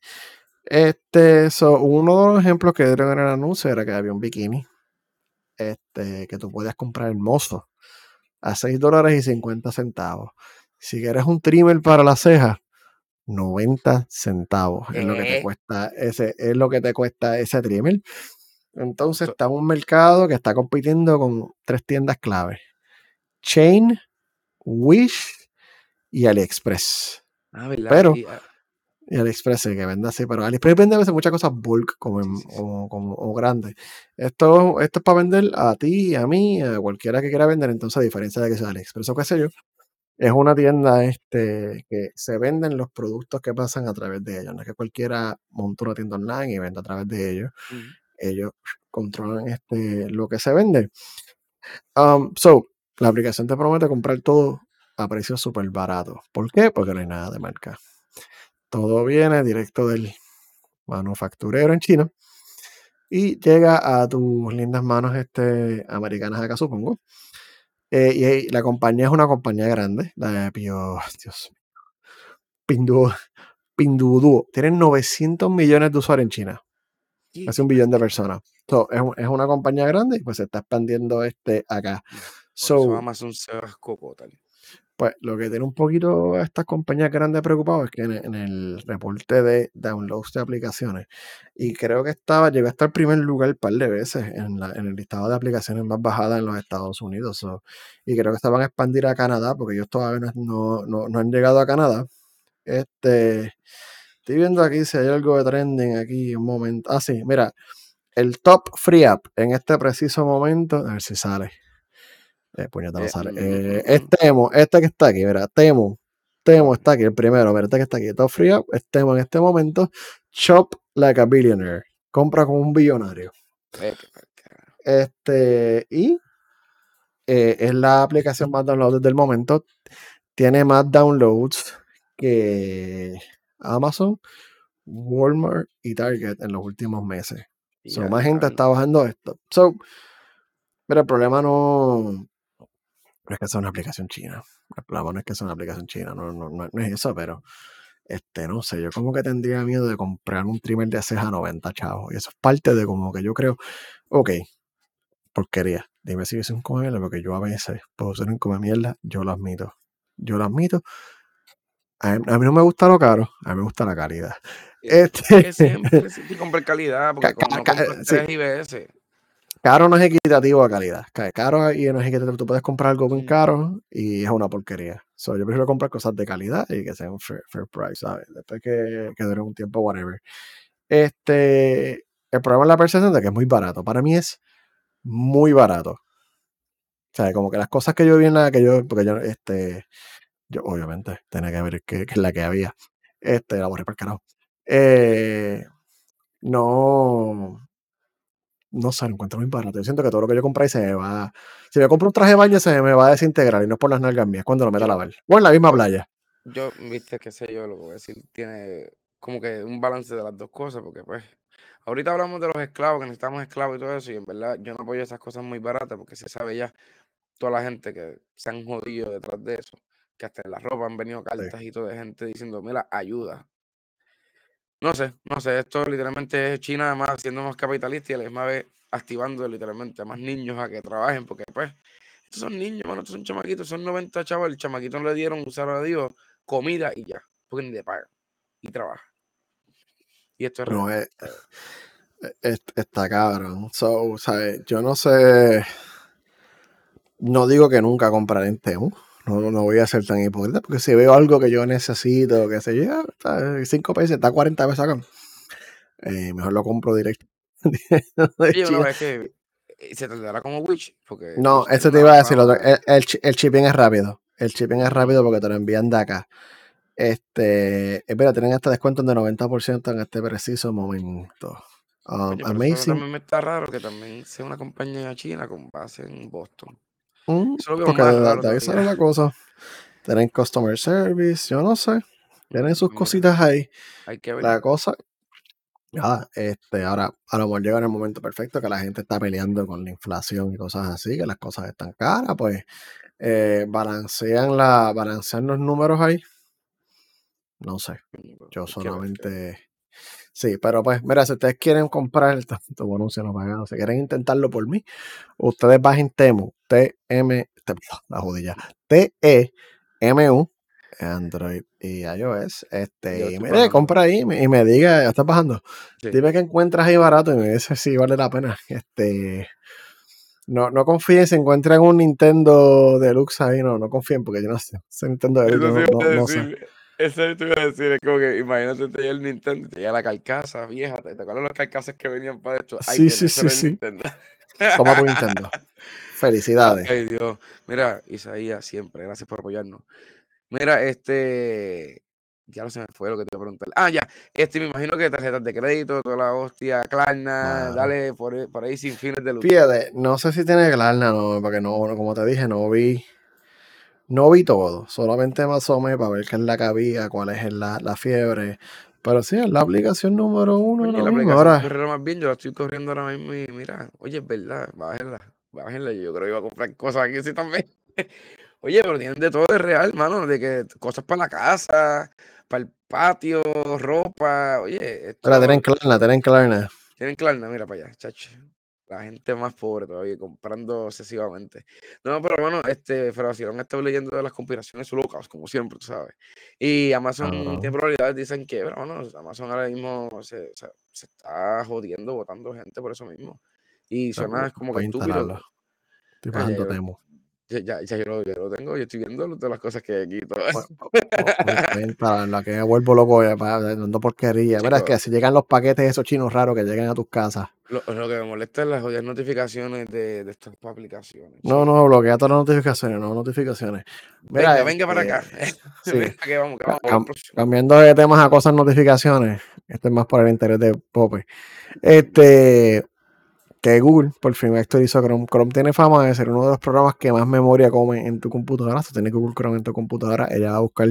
Este, so, uno de los ejemplos que dieron en el anuncio era que había un bikini este, que tú podías comprar hermoso a 6 dólares y 50 centavos. Si quieres un trimmer para las cejas, 90 centavos es lo que te ¿Qué? cuesta ese, es lo que te cuesta ese trimmer. Entonces está en un mercado que está compitiendo con tres tiendas clave. Chain, Wish y AliExpress. Ah, ¿verdad? Pero- Y, AliExpress sí, que vende así, pero AliExpress vende a veces muchas cosas bulk como, en- sí. como, o grandes. Esto, esto es para vender a ti, a mí, a cualquiera que quiera vender. Entonces, a diferencia de que sea AliExpress o qué sé yo, es una tienda este, que se venden los productos que pasan a través de ellos. No es que cualquiera monte una tienda online y venda a través de ellos. mm, Ellos controlan este, lo que se vende. Um, so, la aplicación te promete comprar todo a precios súper baratos. ¿Por qué? Porque no hay nada de marca. Todo viene directo del manufacturero en China y llega a tus lindas manos este, americanas acá, supongo. Eh, y la compañía es una compañía grande, la de Pio, Dios, Pinduoduo. Pinduoduo. Tienen 900 millones de usuarios en China, casi un billón de personas. So, es, un- es una compañía grande y pues se está expandiendo este acá. Por So, eso Amazon se escopotar. Pues lo que tiene un poquito a estas compañías grandes preocupados es que en, el reporte de downloads de aplicaciones, y creo que estaba, llegó hasta el primer lugar un par de veces en, el listado de aplicaciones más bajadas en los Estados Unidos. y creo que estaban a expandir a Canadá, porque ellos todavía no, no- no- no han llegado a Canadá. Este, estoy viendo aquí si hay algo de trending aquí, un momento. Ah, sí, mira, el top free app en este preciso momento, a ver si sale. Eh, puñeta, no Eh, sale. mm, Eh, mm, es Temo, este que está aquí, mira, Temo. Temo está aquí, el primero, mira, este que está aquí. Top free app, es Temo en este momento. Shop like a billionaire. Compra como un billonario. Este, y eh, es la aplicación más downloaded del momento. Tiene más downloads que Amazon, Walmart y Target en los últimos meses. Y So, ya, más gente está bajando esto. So, pero el problema no, no es que sea una aplicación china. Problema no es que sea una aplicación china, no, no, no, no es eso, pero este, no sé, yo como que tendría miedo de comprar un trimmer de ceja a 90 chavos. Y eso es parte de como que yo creo, ok, porquería. Dime si es un come mierda, porque yo a veces puedo ser un come mierda, yo lo admito. Yo lo admito. A mí, a mí no me gusta lo caro, a mí me gusta la calidad. Es Este, que siempre que comprar calidad, porque Ca- ca- no ca- compras sí. IBS. Caro no es equitativo a calidad. Ca- Caro y no es equitativo. Tú puedes comprar algo bien Mm. caro y es una porquería. So, yo prefiero comprar cosas de calidad y que sean fair, fair price, ¿sabes? Después que, que dure un tiempo, whatever. Este, el problema es la percepción de que es muy barato. Para mí es muy barato. O sea, como que las cosas que yo vi en la que yo, porque yo, este, yo obviamente tenía que ver que, que es la que había. Este, la borré para el carajo. Eh, no, no sé, lo encuentro muy barato. Yo siento que todo lo que yo compré se me va. Si me compro un traje de baño, se me va a desintegrar y no es por las nalgas mías cuando lo meta a Yo- lavar. O en la misma playa. yo, viste, qué sé yo, lo que voy a decir, tiene como que un balance de las dos cosas, porque pues, ahorita hablamos de los esclavos, que necesitamos esclavos y todo eso, y en verdad yo no apoyo esas cosas muy baratas, porque se sabe ya toda la gente que se han jodido detrás de eso, que hasta en la ropa han venido cartas y todo de gente diciendo, mira, ayuda. No sé, no sé, esto literalmente es China además siendo más capitalista y a la misma vez activando literalmente a más niños a que trabajen, porque pues, estos son niños, estos son chamaquitos, son 90 chavos, el chamaquito no le dieron, usar a Dios, comida y ya, porque ni le pagan y trabaja. Y esto es No, real. es, es- está cabrón. So, ¿sabes? Yo no sé. No digo que nunca compraré en Temu. No, no, no voy a ser tan hipócrita, porque si veo algo que yo necesito, que sé yo, está 5 pesos, está 40 pesos acá, eh, mejor lo compro directo. Oye, una vez que eh, se tardará como porque No, eso te iba a decir. otro- El, el, el shipping es rápido. El shipping es rápido porque te lo envían de acá. Este, espera, tienen este descuento de 90% en este preciso momento. Um, Oye, amazing. también me está raro que también sea una compañía china con base en Boston. Mm, Eso lo veo porque más de, raro de ahí sale todavía. la cosa. Tienen customer service, yo no sé. Tienen sus Mira, cositas ahí. hay que ver. La cosa. Ah, este, ahora a lo mejor llega en el momento perfecto que la gente está peleando con la inflación y cosas así, que las cosas están caras, pues eh, balancean la, balancean los números ahí. No sé. Yo solamente. Sí, pero pues, mira, si ustedes quieren comprar el tanto anuncio no pagado, si quieren intentarlo por mí, ustedes bajen Temu, T-M, T- la jodilla, T-E-M-U, Android y iOS. Este, y compra ahí y me, y me diga, ya estás bajando. Sí. Dime que encuentras ahí barato y me dice si vale la pena. Este, no, no confíen si encuentran un Nintendo Deluxe ahí, no, no confíen porque yo no sé. Ese Nintendo Deluxe, no, no- no sé. Eso te iba a decir. Es como que imagínate te llega el Nintendo, te llega la carcasa vieja. ¿Te acuerdas las carcasas que venían para esto? Ay, Sí, sí, sí, sí. Toma tu Nintendo. Felicidades. Ay, Dios. Mira, Isaías, siempre, gracias por apoyarnos. Mira, este. Ya no se me fue lo que te iba a preguntar. Ah, ya. Este, me imagino que tarjetas de crédito, toda la hostia, Klarna, Claro. dale por, ahí- por ahí sin fines de lucro. Fíjate, no sé si tiene Klarna, no, porque no, como te dije, no vi, no vi todo, solamente me asomé para ver qué es la que había, cuál es la, la fiebre, pero sí, es la aplicación número uno Oye, la mismo, aplicación ahora, más bien, yo la estoy corriendo ahora mismo y mira, oye, es verdad, bájenla, bájenla, yo creo que iba a comprar cosas aquí sí también. Oye, pero tienen de todo de real, mano, de que cosas para la casa, para el patio, ropa, oye, Mira, tienen Klarna, tienen Klarna, tienen Klarna, mira para allá, chacho. La gente más pobre todavía, comprando excesivamente. No, pero bueno, este, Federación está leyendo de las conspiraciones locas, como siempre, tú sabes. Y Amazon Cabrón. tiene probabilidades, dicen que, bueno, bueno, Amazon ahora mismo se, se- se está jodiendo, votando gente por eso mismo. Y O sea, suena como que estúpido. estoy Ah, yo, Temu, ya, ya, ya yo, lo, yo lo tengo, yo estoy viendo todas las cosas que hay aquí. y todo. voy, voy- voy- voy a instalarlo, que me vuelvo loco dando porquería, mira, es que si llegan los paquetes esos chinos raros que llegan a tus casas, lo, lo que me molesta es las jodidas notificaciones de, de estas aplicaciones. no, chico. no, bloquea todas las notificaciones, no notificaciones, Venga, venga para acá. este, sí, Venga, que vamos, que Ca- vamos por el cam- próximo. Cambiando de temas a cosas notificaciones, esto es más por el interés de Pope. Este, que Google por fin actualizó Chrome. Chrome tiene fama de ser uno de los programas que más memoria come en tu computadora. Si tienes Google Chrome en tu computadora, ella va a buscar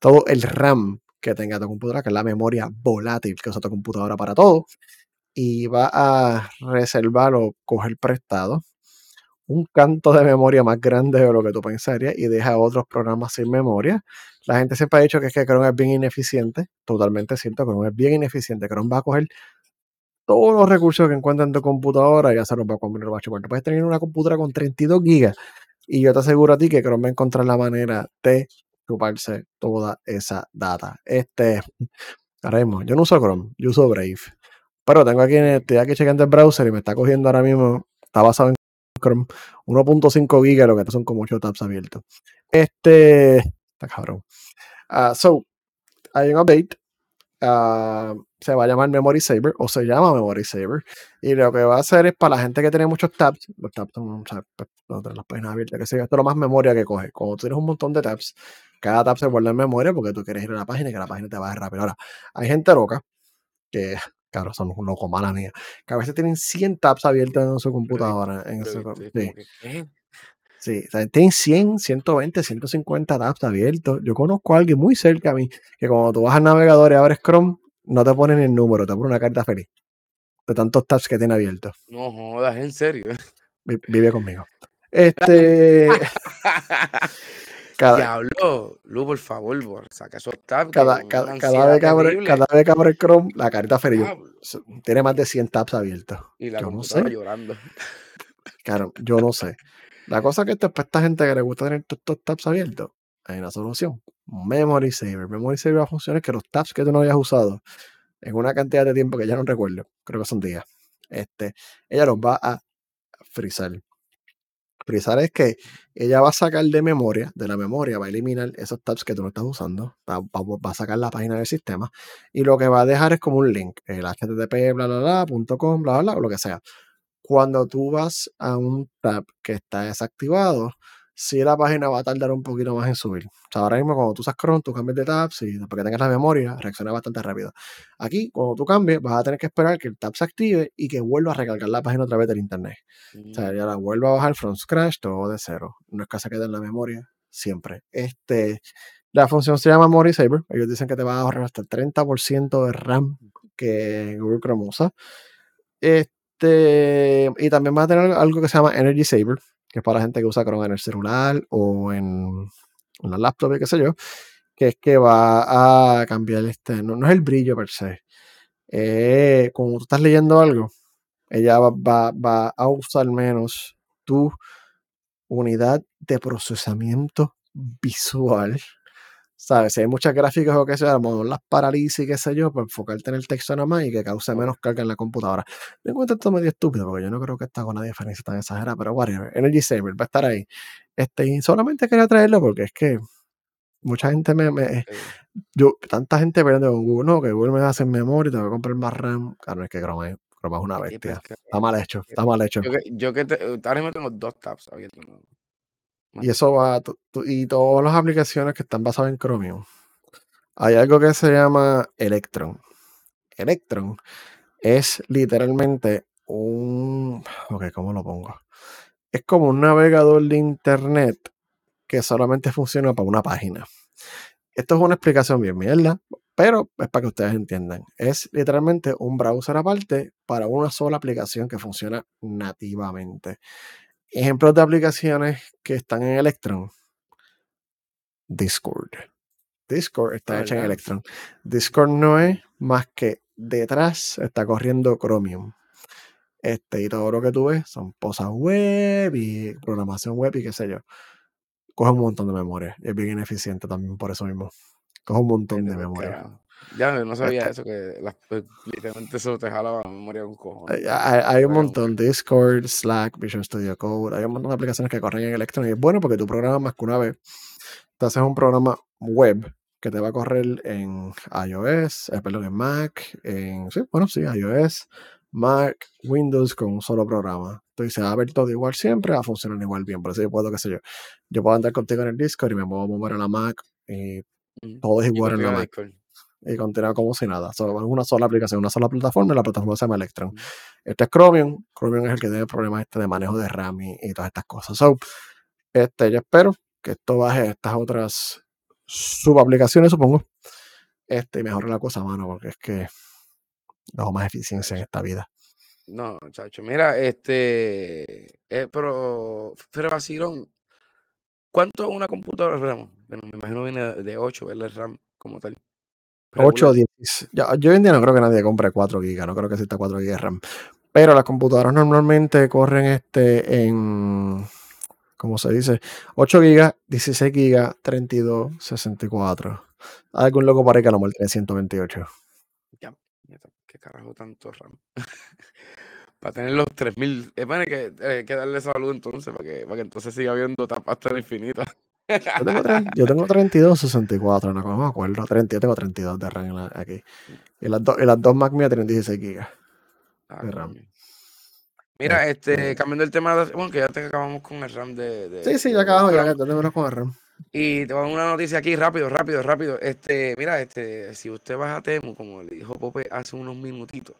todo el RAM que tenga tu computadora, que es la memoria volátil que usa tu computadora para todo, y va a reservar o coger prestado un canto de memoria más grande de lo que tú pensarías y deja otros programas sin memoria. La gente siempre ha dicho que es que Chrome es bien ineficiente, totalmente cierto, Chrome es bien ineficiente. Chrome va a coger todos los recursos que encuentra en tu computadora y ya se los va a comer, lo va a chupar. Tú puedes tener una computadora con 32 gigas y yo te aseguro a ti que Chrome va a encontrar la manera de chuparse toda esa data. Este, ahora mismo, yo no uso Chrome, yo uso Brave. Pero tengo aquí, estoy aquí checando el browser y me está cogiendo ahora mismo, está basado en Chrome, 1.5 gigas, lo que son como 8 tabs abiertos. Este, está cabrón. Ah, so, hay un update. Ah, se va a llamar Memory Saver o se llama Memory Saver. Y lo que va a hacer es para la gente que tiene muchos tabs, los tabs son, o sea, pues, no las páginas abiertas, que esto es lo más memoria que coge. Cuando tú tienes un montón de tabs, cada tab se guarda en memoria porque tú quieres ir a la página y que la página te vaya rápido. Ahora, hay gente loca que, claro, son un loco mala mía, que a veces tienen 100 tabs abiertas en su computadora. En su, y es sí. Sí, o sea, tienen 100, 120, 150 tabs abiertos. Yo conozco a alguien muy cerca a mí que cuando tú vas al navegador y abres Chrome, no te ponen el número, te ponen una carta feliz de tantos tabs que tiene abiertos. No jodas, en serio. Vive conmigo. Este. cada, Diablo, Lu, por favor, saca esos tabs. Cada, cada, cada, vez que abre, cada vez que abre Chrome, la carita feliz tiene más de 100 tabs abiertos. Y la yo no sé. llorando. Claro, yo no sé. La cosa que para esta gente que le gusta tener estos tabs abiertos, hay una solución. Memory Saver. Memory Saver va a funcionar que los tabs que tú no hayas usado en una cantidad de tiempo que ya no recuerdo, creo que son días, este, ella los va a frizar. Frizar es que ella va a sacar de memoria, de la memoria, va a eliminar esos tabs que tú no estás usando, va, a sacar la página del sistema y lo que va a dejar es como un link, el http bla bla bla, punto com, bla bla bla, o lo que sea. Cuando tú vas a un tab que está desactivado, si la página va a tardar un poquito más en subir. O sea, ahora mismo cuando tú usas Chrome, tú cambias de tabs y después que tengas la memoria, reacciona bastante rápido. Aquí, cuando tú cambies, vas a tener que esperar que el tab se active y que vuelva a recargar la página otra vez del internet. O sea, ya la vuelva a bajar from scratch, todo de cero. No es que se quede en la memoria, siempre. Este, la función se llama Memory Saver. Ellos dicen que te va a ahorrar hasta el 30% de RAM que Google Chrome usa. Este, y también va a tener algo que se llama Energy Saver, que es para gente que usa Chrome en el celular o en una laptop, qué sé yo, que es que va a cambiar este, no, es el brillo per se. Eh, como tú estás leyendo algo, ella va, va, a usar menos tu unidad de procesamiento visual ¿Sabes? Si hay muchas gráficas o qué sea, a lo mejor las parálisis, qué sé yo, pues enfocarte en el texto nada más y que cause menos carga en la computadora. Me encuentro esto medio estúpido porque yo no creo que esta con una diferencia tan exagerada, pero whatever. Energy Saver va a estar ahí. Este, y solamente quería traerlo porque es que mucha gente me. me yo, tanta gente perdiendo con Google, no, que Google me hace memoria y te voy a comprar más RAM. Claro, es que Chrome, Chrome es una bestia. está mal hecho, está mal hecho. Yo que, yo que te, ahora mismo tengo dos tabs abiertos. Y eso va, y todas las aplicaciones que están basadas en Chromium. Hay algo que se llama Electron. Electron es literalmente un. Ok, ¿cómo lo pongo? Es como un navegador de internet que solamente funciona para una página. Esto es una explicación bien mierda, pero es para que ustedes entiendan. Es literalmente un browser aparte para una sola aplicación que funciona nativamente. Ejemplos de aplicaciones que están en Electron. Discord. Discord está hecha en Electron. Discord no es más que detrás está corriendo Chromium. Este, y todo lo que tú ves son cosas web y programación web y qué sé yo. Coge un montón de memoria. Es bien ineficiente también por eso mismo. Coge un montón de memoria. Ya no sabía eso, que pues, literalmente eso te jalaba la memoria un cojón. Hay, hay, un montón, Discord, Slack, Visual Studio Code, hay un montón de aplicaciones que corren en Electron y es bueno porque tú programas más que una vez. Te haces un programa web que te va a correr en iOS, eh, perdón, en Mac, en, sí, bueno, sí, iOS, Mac, Windows con un solo programa. Entonces se va a ver todo igual siempre, va a funcionar igual bien. Por eso yo puedo, qué sé yo, yo puedo andar contigo en el Discord y me puedo mover a la Mac y mm, todo es igual en la Mac y continúa como si nada. es una sola aplicación, una sola plataforma y la plataforma se llama Electron. Este es Chromium. Chromium es el que tiene problemas este de manejo de RAM y, todas estas cosas. So, este, yo espero que esto baje estas otras subaplicaciones, supongo. Este, y mejore la cosa, mano, porque es que no más eficiencia en esta vida. No, chacho, mira, este, eh, pero, pero vacilón, ¿cuánto es una computadora RAM? Bueno, me imagino viene de 8, el RAM como tal. 8 o 10. yo hoy en día no creo que nadie compre 4 GB, no creo que exista 4 GB de RAM. Pero las computadoras normalmente corren este en, ¿cómo se dice? 8 GB, 16 GB, 32, 64. Hay algún loco para que lo muestre 128. Ya, qué carajo tanto RAM. para tener los 3000, es bueno que, eh, que darle salud entonces, para que, para que entonces siga habiendo tapas hasta el infinito. Yo tengo, yo tengo 32, 64, no, me acuerdo. 30, yo tengo 32 de RAM aquí. Y las, y las dos Mac mías tienen 16 GB ah, de RAM. Mira, este, cambiando el tema, bueno, que ya te acabamos con el RAM de. sí, sí, ya acabamos, ya tenemos con el RAM. Y te voy a dar una noticia aquí, rápido, rápido, rápido. Este, mira, este, si usted va a Temu, como le dijo Pope hace unos minutitos,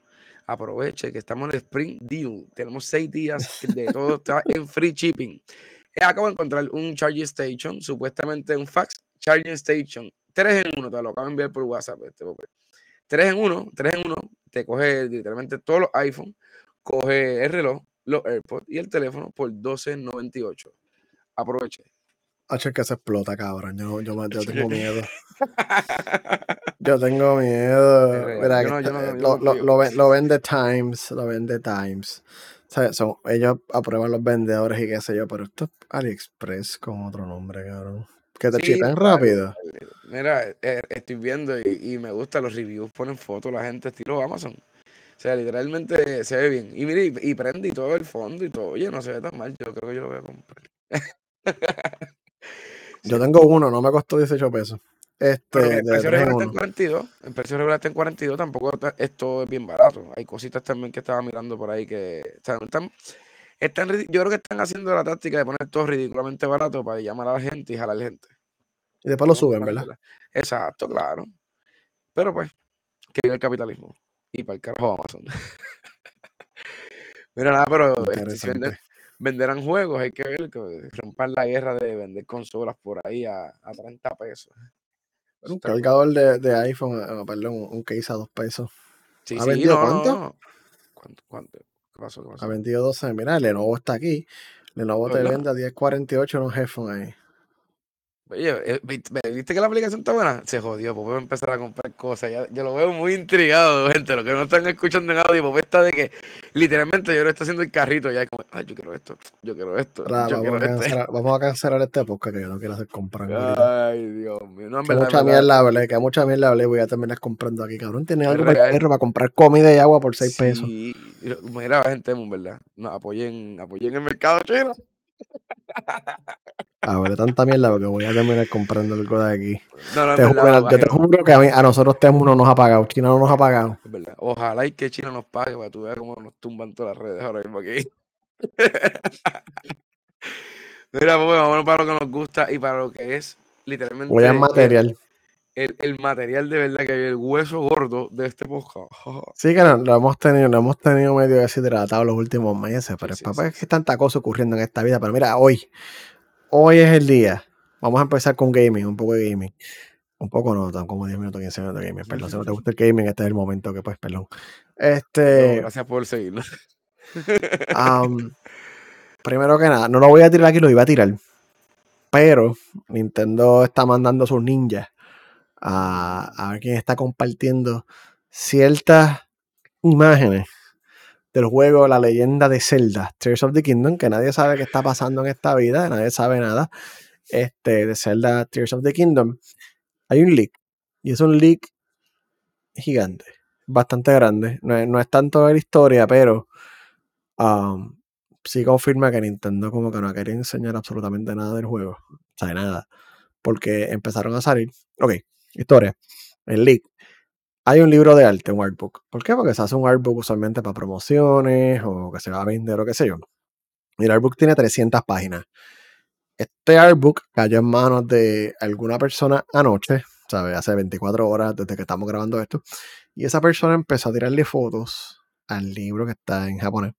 aproveche que estamos en el Spring Deal. Tenemos seis días de todo está en free shipping. Acabo de encontrar un charging station, supuestamente un fax charging station, 3 en 1, te lo acabo de enviar por WhatsApp. Este, 3 en 1, 3 en 1, te coge literalmente todos los iPhones, coge el reloj, los AirPods y el teléfono por 12.98. Aproveche. H que se explota, cabrón. Yo, yo, yo tengo miedo. yo tengo miedo. Mira, lo, lo, lo, lo, vende Times, lo vende Times. Son, ellos aprueban los vendedores y qué sé yo, pero esto es AliExpress con otro nombre, cabrón. Que te sí, chipen rápido. Mira, eh, estoy viendo y, y, me gusta los reviews, ponen fotos la gente estilo Amazon. O sea, literalmente se ve bien. Y mire, y, y prende y todo el fondo y todo. Oye, no se ve tan mal. Yo creo que yo lo voy a comprar. Yo tengo uno, no me costó 18 pesos. Este, el precio regular está en 42. El precio regular está en 42. Tampoco esto es bien barato. Hay cositas también que estaba mirando por ahí que están, están, yo creo que están haciendo la táctica de poner todo ridículamente barato para llamar a la gente y jalar a la gente. Y después lo suben, ¿verdad? Exacto, claro. Pero pues, que vive el capitalismo. Y para el carajo Amazon. Mira, nada, pero venderán juegos, hay que ver, que romper la guerra de vender consolas por ahí a, a 30 pesos. un cargador de, de, iPhone, eh, perdón, un case a 2 pesos. Sí, ¿Ha sí, vendido no, cuánto? No. ¿Cuánto? ¿Cuánto? ¿Qué pasó? ¿Qué pasó? Ha vendido 12. Mira, Lenovo está aquí. Lenovo te vende a 10.48 en un headphone ahí. Oye, eh, ¿viste que la aplicación está buena? Se jodió, pues voy a empezar a comprar cosas. Ya, yo lo veo muy intrigado, gente. Los que no están escuchando en audio, pues está de que literalmente yo lo estoy haciendo el carrito. Ya como, ay, yo quiero esto, yo quiero esto. Yo vamos, quiero a cancelar, este. vamos a cancelar este podcast que yo no quiero hacer comprar. Ay, Dios mío. No, en que verdad, mucha mierda hablé, que mucha mierda hablé. Voy a terminar comprando aquí, cabrón. Tiene algo para el perro para comprar comida y agua por 6 pesos. Sí, mira, gente, en verdad. No, apoyen, apoyen el mercado chino. Hablé tanta mierda porque voy a terminar comprando algo de aquí. No, no, Te juro, yo te juro que a, mí, a nosotros Temu no nos ha pagado. China no nos ha pagado. Es verdad. Ojalá y que China nos pague para que tú veas cómo nos tumban todas las redes ahora mismo aquí. Mira, pues vámonos para lo que nos gusta y para lo que es literalmente Voy a material. El, el material de verdad que hay, el hueso gordo de este podcast. Sí, que no, lo hemos tenido, lo hemos tenido medio deshidratado los últimos meses, pero Sí, papá, sí, es que tanta cosa ocurriendo en esta vida. Pero mira, hoy, hoy es el día. Vamos a empezar con gaming, un poco de gaming. Un poco no, tan como 10 minutos, 15 minutos de gaming. Perdón, si no te gusta el gaming, este es el momento que pues, perdón. No, Este, gracias por seguirnos. am, primero que nada, no lo voy a tirar aquí, lo iba a tirar. Pero Nintendo está mandando sus ninjas a, a ver quién está compartiendo ciertas imágenes del juego La leyenda de Zelda, Tears of the Kingdom, que nadie sabe qué está pasando en esta vida, nadie sabe nada este, de Zelda Tears of the Kingdom. Hay un leak, y es un leak gigante, bastante grande. No es, no es tanto de la historia, pero um, sí confirma que Nintendo como que no quería enseñar absolutamente nada del juego. O sea, nada. Porque empezaron a salir. Ok, historia. El leak. Hay un libro de arte, un artbook. ¿Por qué? Porque se hace un artbook usualmente para promociones o que se va a vender o qué sé yo. Y el artbook tiene 300 páginas. Este artbook cayó en manos de alguna persona anoche, ¿sabes? Hace 24 horas desde que estamos grabando esto. Y esa persona empezó a tirarle fotos al libro que está en japonés.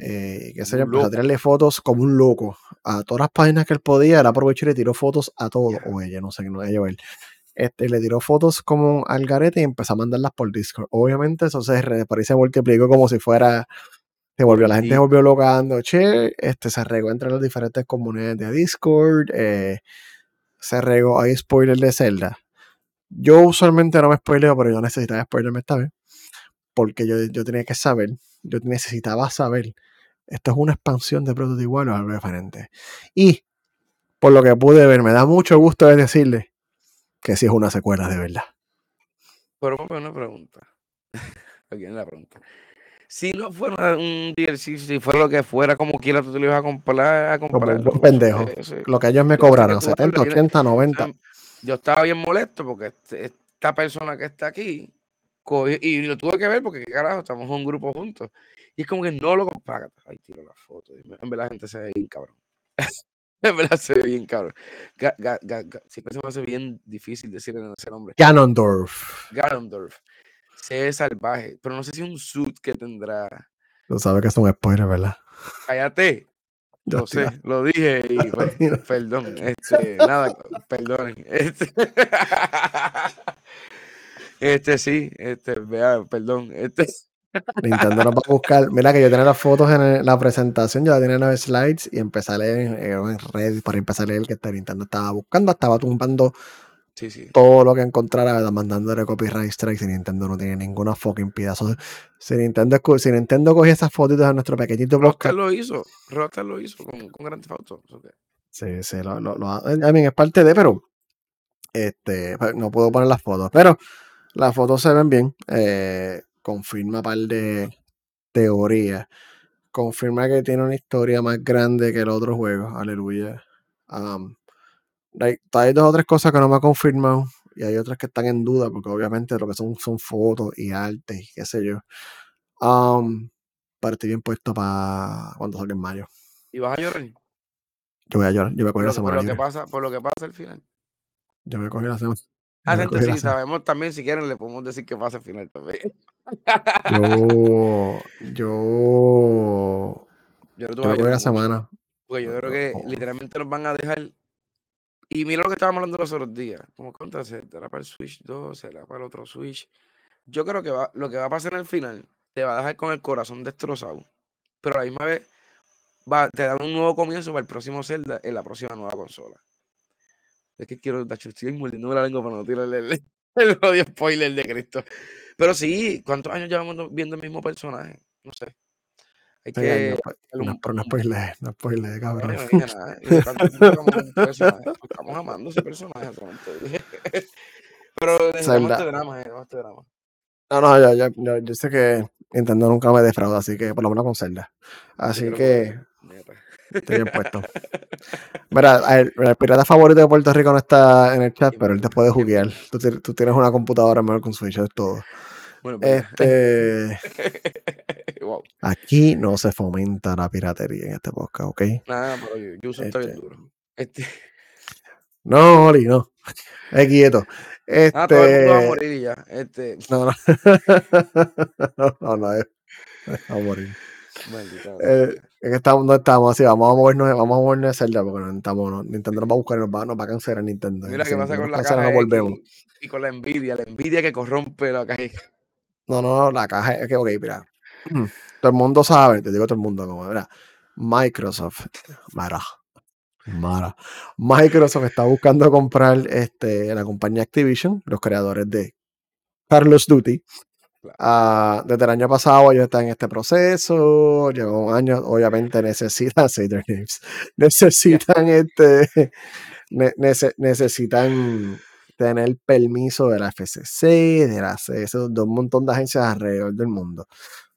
Eh, yo, Un empezó a tirarle fotos como un loco a todas las páginas que él podía. Él aprovechó y le tiró fotos a todo. O ella, no sé, no ella o él. Este, le tiró fotos como al garete y empezó a mandarlas por Discord. Obviamente eso se, ahí se multiplicó como si fuera, se volvió, la gente se volvió loca dando che, este, se regó entre las diferentes comunidades de Discord, eh, se regó, hay spoilers de Zelda. Yo usualmente no me spoileo, pero yo necesitaba spoilerme esta vez, porque yo, yo tenía que saber, yo necesitaba saber, esto es una expansión de Wild o algo diferente. Y, por lo que pude ver, me da mucho gusto de decirle que sí es una secuela de verdad. pero vamos a una pregunta. Aquí en la pregunta. Si no fuera un DLC, si fuera lo que fuera, como quiera, tú te lo ibas a comprar, a comprar un pendejo. Sí. Lo que ellos me cobraron, tú hablas, 70, tienes, 80, 90. Sam, yo estaba bien molesto porque este- esta persona que está aquí, y lo tuve que ver porque, ¿qué carajo, estamos en un grupo juntos. Y es como que no lo compara. Ahí tiro la foto. En verdad, la gente se ve bien cabrón. En verdad se ve bien cabrón. Ga- ga- ga- siempre se me hace bien difícil decir ese nombre. Ganondorf. Ganondorf. Se ve salvaje, pero no sé si es un suit que tendrá. Tú sabes que es un spoiler, ¿verdad? Cállate. Lo sé, lo dije y pues, perdón, este, nada, perdonen. Este, este sí, este, vea, perdón, este. Nintendo nos va a buscar. Mira que yo tenía las fotos en la presentación, yo la tenía en las slides y empecé a leer en, Reddit para empezar a leer que este Nintendo estaba buscando, estaba tumbando sí, sí. todo lo que encontrara, mandándole copyright strikes y Nintendo no tiene ninguna fucking pedazo. Si Nintendo, si Nintendo cogía esas fotitos de nuestro pequeñito Rockstar lo hizo, Rockstar lo hizo con, con Grand Theft Auto. Sí, sí, lo, lo, lo, a mí es parte de, pero este, pues, no puedo poner las fotos, pero las fotos se ven bien. Eh, confirma par de teorías. Confirma que tiene una historia más grande que el otro juego. Aleluya. hay, dos o tres cosas que no me ha confirmado. Y hay otras que están en duda, porque obviamente lo que son son fotos y arte y qué sé yo. Um, pero estoy bien puesto para cuando salga en mayo. ¿Y vas a llorar? Yo voy a llorar, yo voy a coger la semana. Por lo, que pasa, por lo que pasa al final. Yo me cogí la semana. Ah, gente, sí, sabemos también, si quieren, le podemos decir que pasa al final también. Yo, yo, yo, me cogí la semana. Porque yo creo que literalmente nos van a dejar. Y mira lo que estábamos hablando los otros días. Como cuánto será para el Switch 2, será para el otro Switch. Yo creo que va, lo que va a pasar en el final te va a dejar con el corazón destrozado. Pero a la misma vez va, te da un nuevo comienzo para el próximo Zelda en la próxima nueva consola. Es que quiero, estoy mordiendo la lengua para no tirarle el, el, odio spoiler de Cristo. Pero sí, ¿cuántos años llevamos viendo el mismo personaje? No sé. Hay que. No, pero no spoiler, no spoiler, cabrón. No, no nada. Estamos amando ese personaje. Pero necesitamos este drama, eh, este drama. No, no, yo, yo, yo, sé que Nintendo nunca me defrauda, así que por lo menos con Zelda. Así que. Estoy bien puesto. Mira, el, pirata favorito de Puerto Rico no está en el chat, pero él te puede juguear. Tú, tú, tienes una computadora mejor con Switch, es todo. Bueno, pues, este. wow. Aquí no se fomenta la piratería en este podcast, ¿ok? Nada, pero yo, uso este... bien duro. Este... No, Oli, no. Es quieto. Este... Ah, todo el mundo va a morir ya. Este... No, no. no, no, no, es, va a morir. Maldita, eh, es que estamos, no estamos así, vamos a movernos, vamos a movernos de Zelda porque no estamos, no, Nintendo nos va a buscar nos va, nos va a cancelar Nintendo. Mira qué pasa con la caja no y con la envidia, la envidia que corrompe la caja. No, no, la caja es que, ok, mira, todo el mundo sabe, te digo todo el mundo, como, mira, Microsoft, Mara, Mara, Microsoft está buscando comprar este, la compañía Activision, los creadores de Carlos Duty, Uh, desde el año pasado ellos están en este proceso, llevan un año, obviamente necesitan, say their names, necesitan este, ne necesitan tener permiso de la FCC, de la CS, de un montón de agencias alrededor del mundo.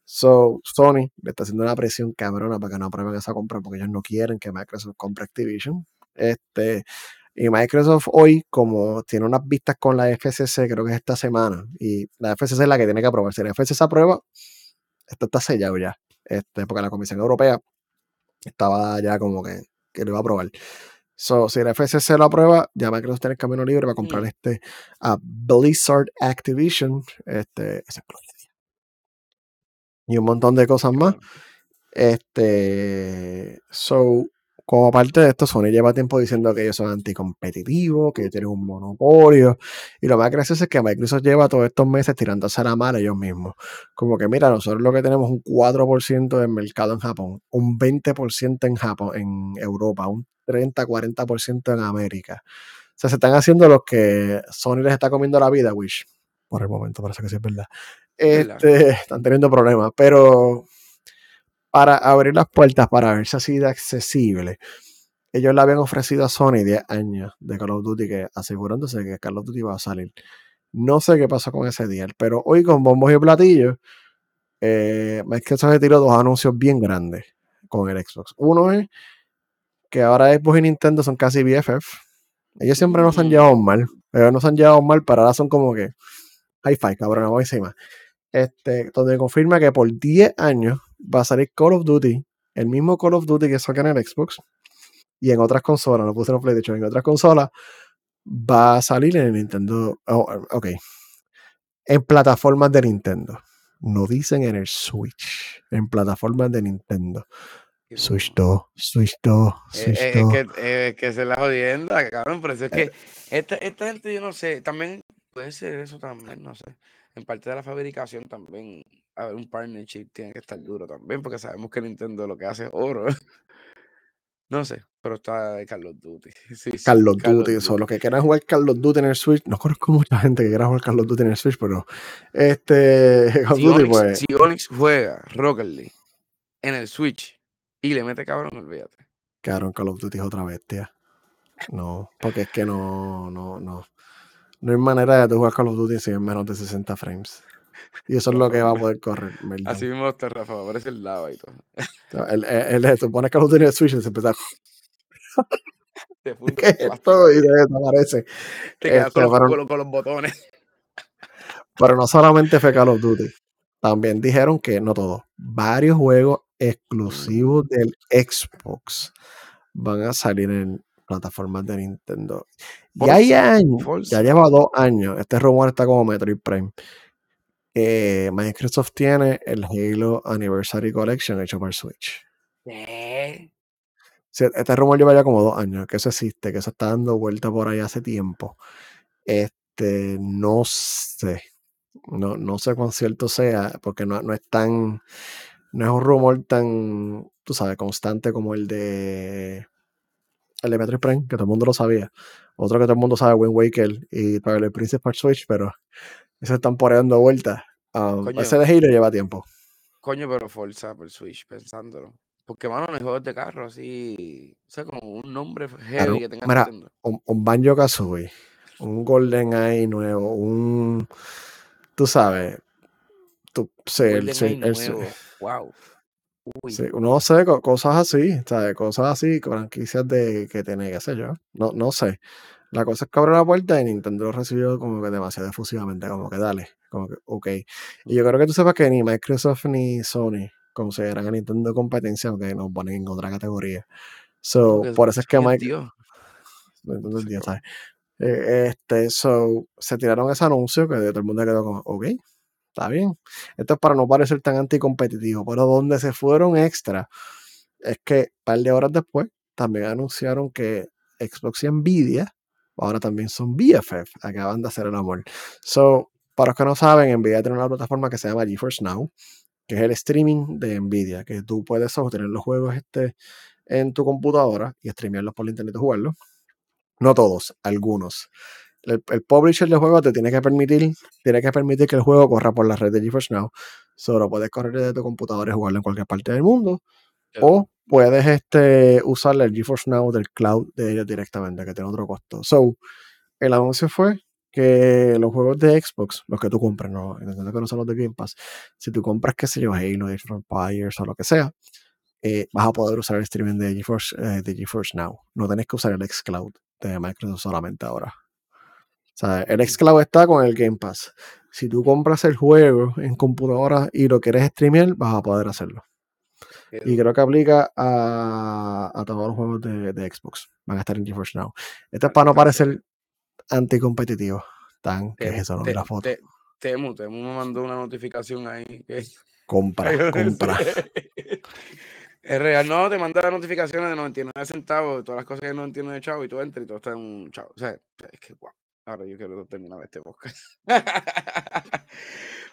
So, Sony le está haciendo una presión cabrona para que no aprueben esa compra porque ellos no quieren que Microsoft compre Activision. Este, y Microsoft hoy, como tiene unas vistas con la FCC, creo que es esta semana, y la FCC es la que tiene que aprobar. Si la FCC aprueba, esto está sellado ya. Este, porque la Comisión Europea estaba ya como que, que lo iba a aprobar. So, si la FCC lo aprueba, ya Microsoft tiene el camino libre para comprar este a Blizzard Activision, este, y un montón de cosas más. Este, so, como parte de esto, Sony lleva tiempo diciendo que ellos son anticompetitivos, que ellos tienen un monopolio. Y lo más gracioso es que Microsoft lleva todos estos meses tirándose a la mala ellos mismos. Como que, mira, nosotros lo que tenemos es un 4% del mercado en Japón, un 20% en Japón, en Europa, un 30-40% en América. O sea, se están haciendo los que Sony les está comiendo la vida, Wish. Por el momento, parece que sí es verdad. Este, están teniendo problemas, pero para abrir las puertas para ver si ha sido accesible. Ellos le habían ofrecido a Sony 10 años de Call of Duty que asegurándose que Call of Duty iba a salir. No sé qué pasó con ese día, pero hoy con bombos y platillos, eh, Microsoft se tiró dos anuncios bien grandes con el Xbox. Uno es que ahora Xbox y Nintendo son casi BFF. Ellos siempre nos han llevado mal, pero nos han llevado mal, pero ahora son como que hi-fi, cabrón, vamos encima. Este, donde confirma que por 10 años va a salir Call of Duty, el mismo Call of Duty que sacan en el Xbox y en otras consolas, no puse en PlayStation, en otras consolas va a salir en el Nintendo, oh, ok, en plataformas de Nintendo. No dicen en el Switch, en plataformas de Nintendo. Switch 2, Switch 2, Switch Es, 2. que, es que se la jodienda, cabrón. Pero eso es que esta, esta gente, yo no sé, también puede ser eso también, no sé. En parte de la fabricación también, a ver, un partnership tiene que estar duro también, porque sabemos que Nintendo lo que hace es oro. No sé, pero está Carlos Duty. Sí, of Duty, eso, los que quieran jugar Call of Duty en el Switch, no conozco mucha gente que quiera jugar Call of Duty en el Switch, pero este Si Duty, Onyx, pues, si Onyx juega Rocket League en el Switch y le mete cabrón, olvídate. cabrón, Call of Duty es otra bestia. No, porque es que no, no, no. No hay manera de jugar Call of Duty sin menos de 60 frames. Y eso es lo que va a poder correr, ¿verdad? Así mismo está Rafa, aparece el lava y todo. Él, él, él- tú pones Call of Duty en el Switch y se empieza funde ¿Qué es esto? Y desaparece. Te quedas Este, con, los, pero- con los- con los botones. Pero no solamente fue Call of Duty. También dijeron que, no todo, varios juegos exclusivos del Xbox van a salir en plataformas de Nintendo. Ya hay Forza, años, Forza. ya lleva dos años. Este rumor está como Metroid Prime. Eh, Microsoft tiene el Halo Anniversary Collection hecho para el Switch. Este rumor lleva ya como dos años, que eso existe, que eso está dando vuelta por ahí hace tiempo. Este, no sé. No, no sé cuán cierto sea, porque no, no es tan. No es un rumor tan, tú sabes, constante como el de. El de Metroid Prime, que todo el mundo lo sabía. Otro que todo el mundo sabe, Wind Waker y Twilight Princess para Switch, pero esos están por ahí dando vueltas. Um, Coño. ese de Halo lleva tiempo. Coño, pero Forza por Switch, pensándolo. Porque, mano, no hay juegos de carro así. O sea, como un nombre heavy Claro, que tenga mira, un, un Banjo Kazooie, un Golden Eye nuevo, un. Tú sabes. Tú, sí, el- Golden sí, Eye el- sí, nuevo. Wow. Uy. sí, no sé, co- cosas así, ¿sabes? Cosas así, franquicias de que tiene, qué sé yo. No, no sé. La cosa es que abre la puerta y Nintendo lo recibió como que demasiado efusivamente, como que dale, como que, ok. Y yo creo que tú sepas que ni Microsoft ni Sony consideran a Nintendo competencia, aunque nos ponen en otra categoría. So, Porque por eso es que bro. ¿sabes? Eh, este, so, se tiraron ese anuncio que todo el mundo quedó como, ok, está bien. Esto es para no parecer tan anticompetitivo, pero donde se fueron extra es que un par de horas después también anunciaron que Xbox y Nvidia ahora también son BFF, acaban de hacer el amor. So, para los que no saben, Nvidia tiene una plataforma que se llama GeForce Now, que es el streaming de Nvidia, que tú puedes obtener los juegos este en tu computadora y streamearlos por internet y jugarlos. No todos, algunos. El, el publisher del juego te tiene que permitir, tiene que permitir que el juego corra por la red de GeForce Now. Solo puedes correr desde tu computadora y jugarlo en cualquier parte del mundo. O puedes este, usar el GeForce Now del cloud de ellos directamente, que tiene otro costo. So, el anuncio fue que los juegos de Xbox, los que tú compres, no, entiendo que no son los de Game Pass, si tú compras, qué sé yo, Halo, Age of Empires o lo que sea, eh, vas a poder usar el streaming de GeForce, eh, de GeForce Now. No tenés que usar el xCloud de Microsoft solamente ahora. O sea, el xCloud está con el Game Pass. Si tú compras el juego en computadora y lo quieres streamear, vas a poder hacerlo. Y creo que aplica a, a todos los juegos de, de Xbox. Van a estar en GeForce Now. Esto es para no parecer anticompetitivo. Tan, que es eso, no vi la foto. Te- Temu, Temu me mandó una notificación ahí. Que... Compra, compra. Es real, no, te manda notificaciones de 99 centavos, de todas las cosas de 99 chavos, y tú entras y todo está en un chavo. O sea, es que guau. Ahora yo quiero terminar este podcast.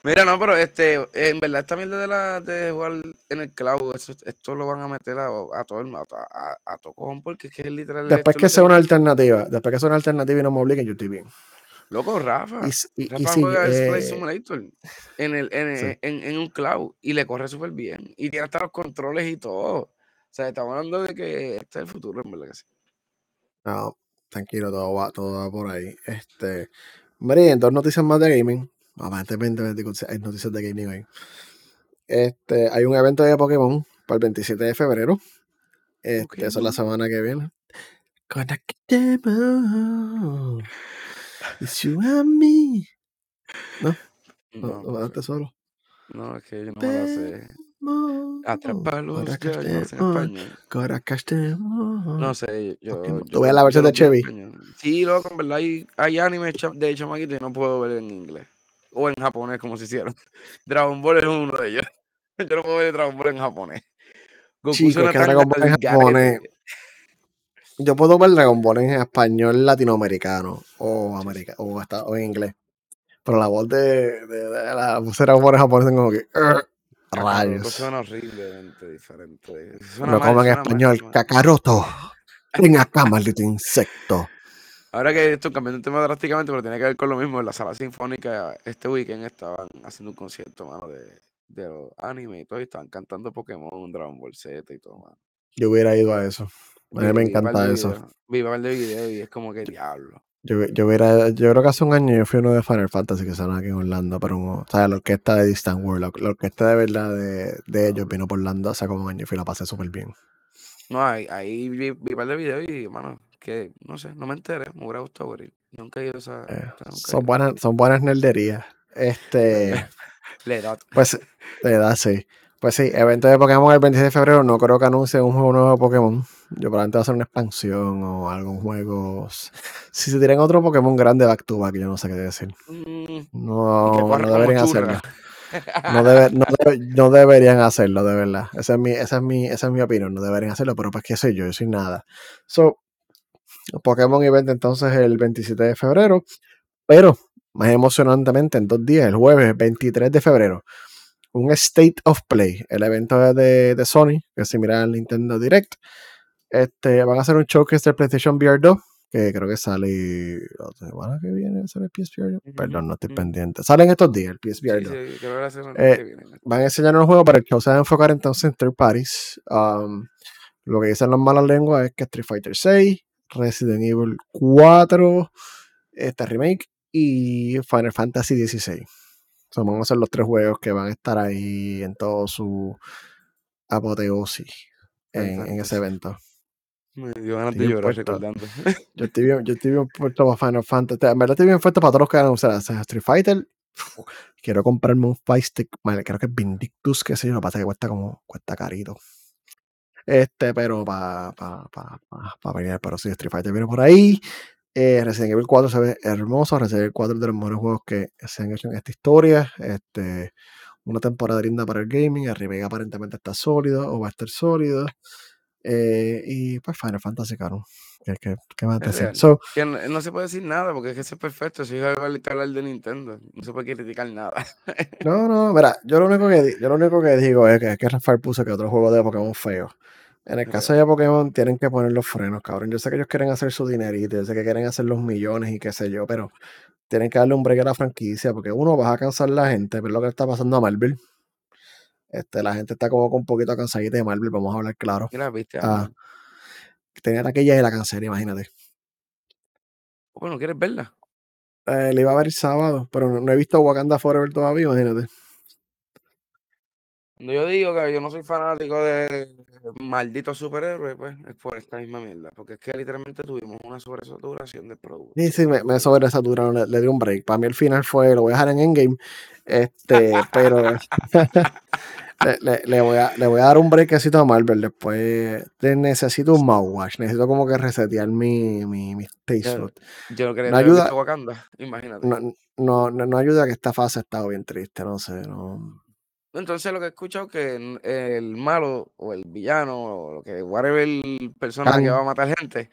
Mira, no, pero este, en verdad esta mierda de la de jugar en el cloud, eso- esto lo van a meter a, a todo el a, a, a todo cojón, porque es que es literal. Después que sea una alternativa, después que sea una alternativa y no me obliguen, yo estoy bien. Loco, Rafa. Y, y- Rafa sí, juega el eh, Simulator en, el, en, sí. en, en un cloud y le corre súper bien. Y tiene hasta los controles y todo. O sea, estamos hablando de que este es el futuro, en verdad que sí. No, tranquilo, todo va, todo va por ahí. Este, María, dos noticias más de gaming. Aparentemente hay noticias de gaming hoy. Este, hay un evento de Pokémon para el 27 de febrero. Este, eso es la semana que viene. Conectemos. It's you and me. No, no, No, no, sé. solo. no, es que yo no la sé. Yo no sé en español. No sé, yo. Yo Tú ves la versión de los Chevy. Sí, loco, en verdad hay, hay anime de chamaquito y no puedo ver en inglés. O en japonés, como se hicieron. Dragon Ball es uno de ellos. Yo no puedo ver Dragon Ball en japonés. Goku Chico, suena es que Dragon Ball en japonés. garete. Yo puedo ver Dragon Ball en español latinoamericano o, america, o, hasta, o en inglés. Pero la voz de, de, de la voz de Dragon Ball en japonés es como que. Rayos. suena horriblemente diferente. Suena Lo mal, como en español. mal. Kakaroto. Ven acá, maldito insecto. Ahora que esto cambiando de tema drásticamente, pero tiene que ver con lo mismo, en la sala sinfónica este weekend estaban haciendo un concierto, mano, de, de los anime y todo, y estaban cantando Pokémon, Dragon Ball Z y todo, mano. Yo hubiera ido a eso. A mí me encanta eso. videos, Vi par de videos y es como que diablo. Yo, yo, hubiera, yo creo que hace un año yo fui uno de Final Fantasy que son aquí en Orlando, pero o sea, la orquesta de Distant World, la, la orquesta de verdad de, de ellos vino por Orlando hace como un año y fui la pasé súper bien. No, ahí, ahí vi, vi par de videos y, mano, que no sé, no me enteré, me hubiera gustado ir. Nunca he ido a esa. Eh, o sea, son buenas, son buenas nerderías. Este, La edad. pues, edad sí. Pues sí, evento de Pokémon el 26 de febrero. No creo que anuncie un juego nuevo de Pokémon. Yo probablemente va a ser una expansión o algún juego. Si se tiran otro Pokémon grande back to back, yo no sé qué decir. Mm, No, no deberían churra. hacerlo. No, debe- no, debe- no deberían hacerlo, de verdad. Esa es, mi, esa, es mi, esa es mi opinión. No deberían hacerlo, pero pues qué sé yo, yo soy nada. So, Pokémon Event entonces el 27 de febrero. Pero, más emocionantemente, en dos días, el jueves 23 de febrero, un State of Play, el evento de, de Sony, que se mira al Nintendo Direct. Este, van a hacer un showcase del PlayStation VR 2, que creo que sale la semana que viene, sale el PSVR 2. Ujú, Perdón, no estoy ujú. pendiente. Salen estos días el PSVR Sí, 2 sí, creo que la semana Eh, que van a enseñar un juego, pero el show se va a enfocar entonces en third parties. Um, lo que dicen las malas lenguas es que Street Fighter 6, Resident Evil 4, este remake y Final Fantasy 16. So, van a ser los tres juegos que van a estar ahí en todo su apoteosis en, en ese evento. Me dio ganas Estoy de llorar puesto. recordando. Yo estoy bien, yo estoy bien puesto para Final Fantasy. En verdad estoy bien puesto para todos los que van a usar Street Fighter. Quiero comprarme un Fight Stick. Creo que es Vindictus, qué sé yo. Lo que pasa es que cuesta como, cuesta carito. Este, pero para pa, pa, pa, pa pelear. Pero sí, Street Fighter viene por ahí. Eh, Resident Evil 4 se ve hermoso. Resident Evil 4 es de los mejores juegos que se han hecho en esta historia. Este, una temporada linda para el gaming. El remake aparentemente está sólido o va a estar sólido. Eh, y pues Final Fantasy, caro. ¿Qué, qué, qué. So, Que no, no se puede decir nada porque es que eso es perfecto. Si es algo que hablar de Nintendo, no se puede criticar nada. no, no, mira, yo lo único que, yo lo único que digo es que, es que Rafael puso que otro juego de Pokémon feo. En el caso de Pokémon tienen que poner los frenos, cabrón. Yo sé que ellos quieren hacer su dinerito, yo sé que quieren hacer los millones y qué sé yo, pero tienen que darle un break a la franquicia porque uno vas a cansar la gente, pero lo que está pasando a Marvel. Este, la gente está como con un poquito cansadita de Marvel, vamos a hablar claro. Viste, Ah. Tenía taquilla y la cancelé, imagínate. Bueno, ¿quieres verla? Eh, le iba a ver el sábado, pero no, no he visto Wakanda Forever todavía, imagínate. Cuando yo digo que yo no soy fanático de malditos superhéroes, pues es por esta misma mierda. Porque es que literalmente tuvimos una sobresaturación de productos. Sí, sí, me, me sobresaturaron, le, le di un break. Para mí el final fue, lo voy a dejar en Endgame, este, pero le, le- le voy a, le voy a dar un breakcito a Marvel. Después de- necesito un mouthwash, necesito como que resetear mi, mi, mi taste Yo, no quería No ayuda, Wakanda, imagínate. no, no, no, no ayuda que esta fase ha estado bien triste, no sé, no. Entonces lo que he escuchado que n- el malo o el villano o lo que whatever persona que va a matar gente,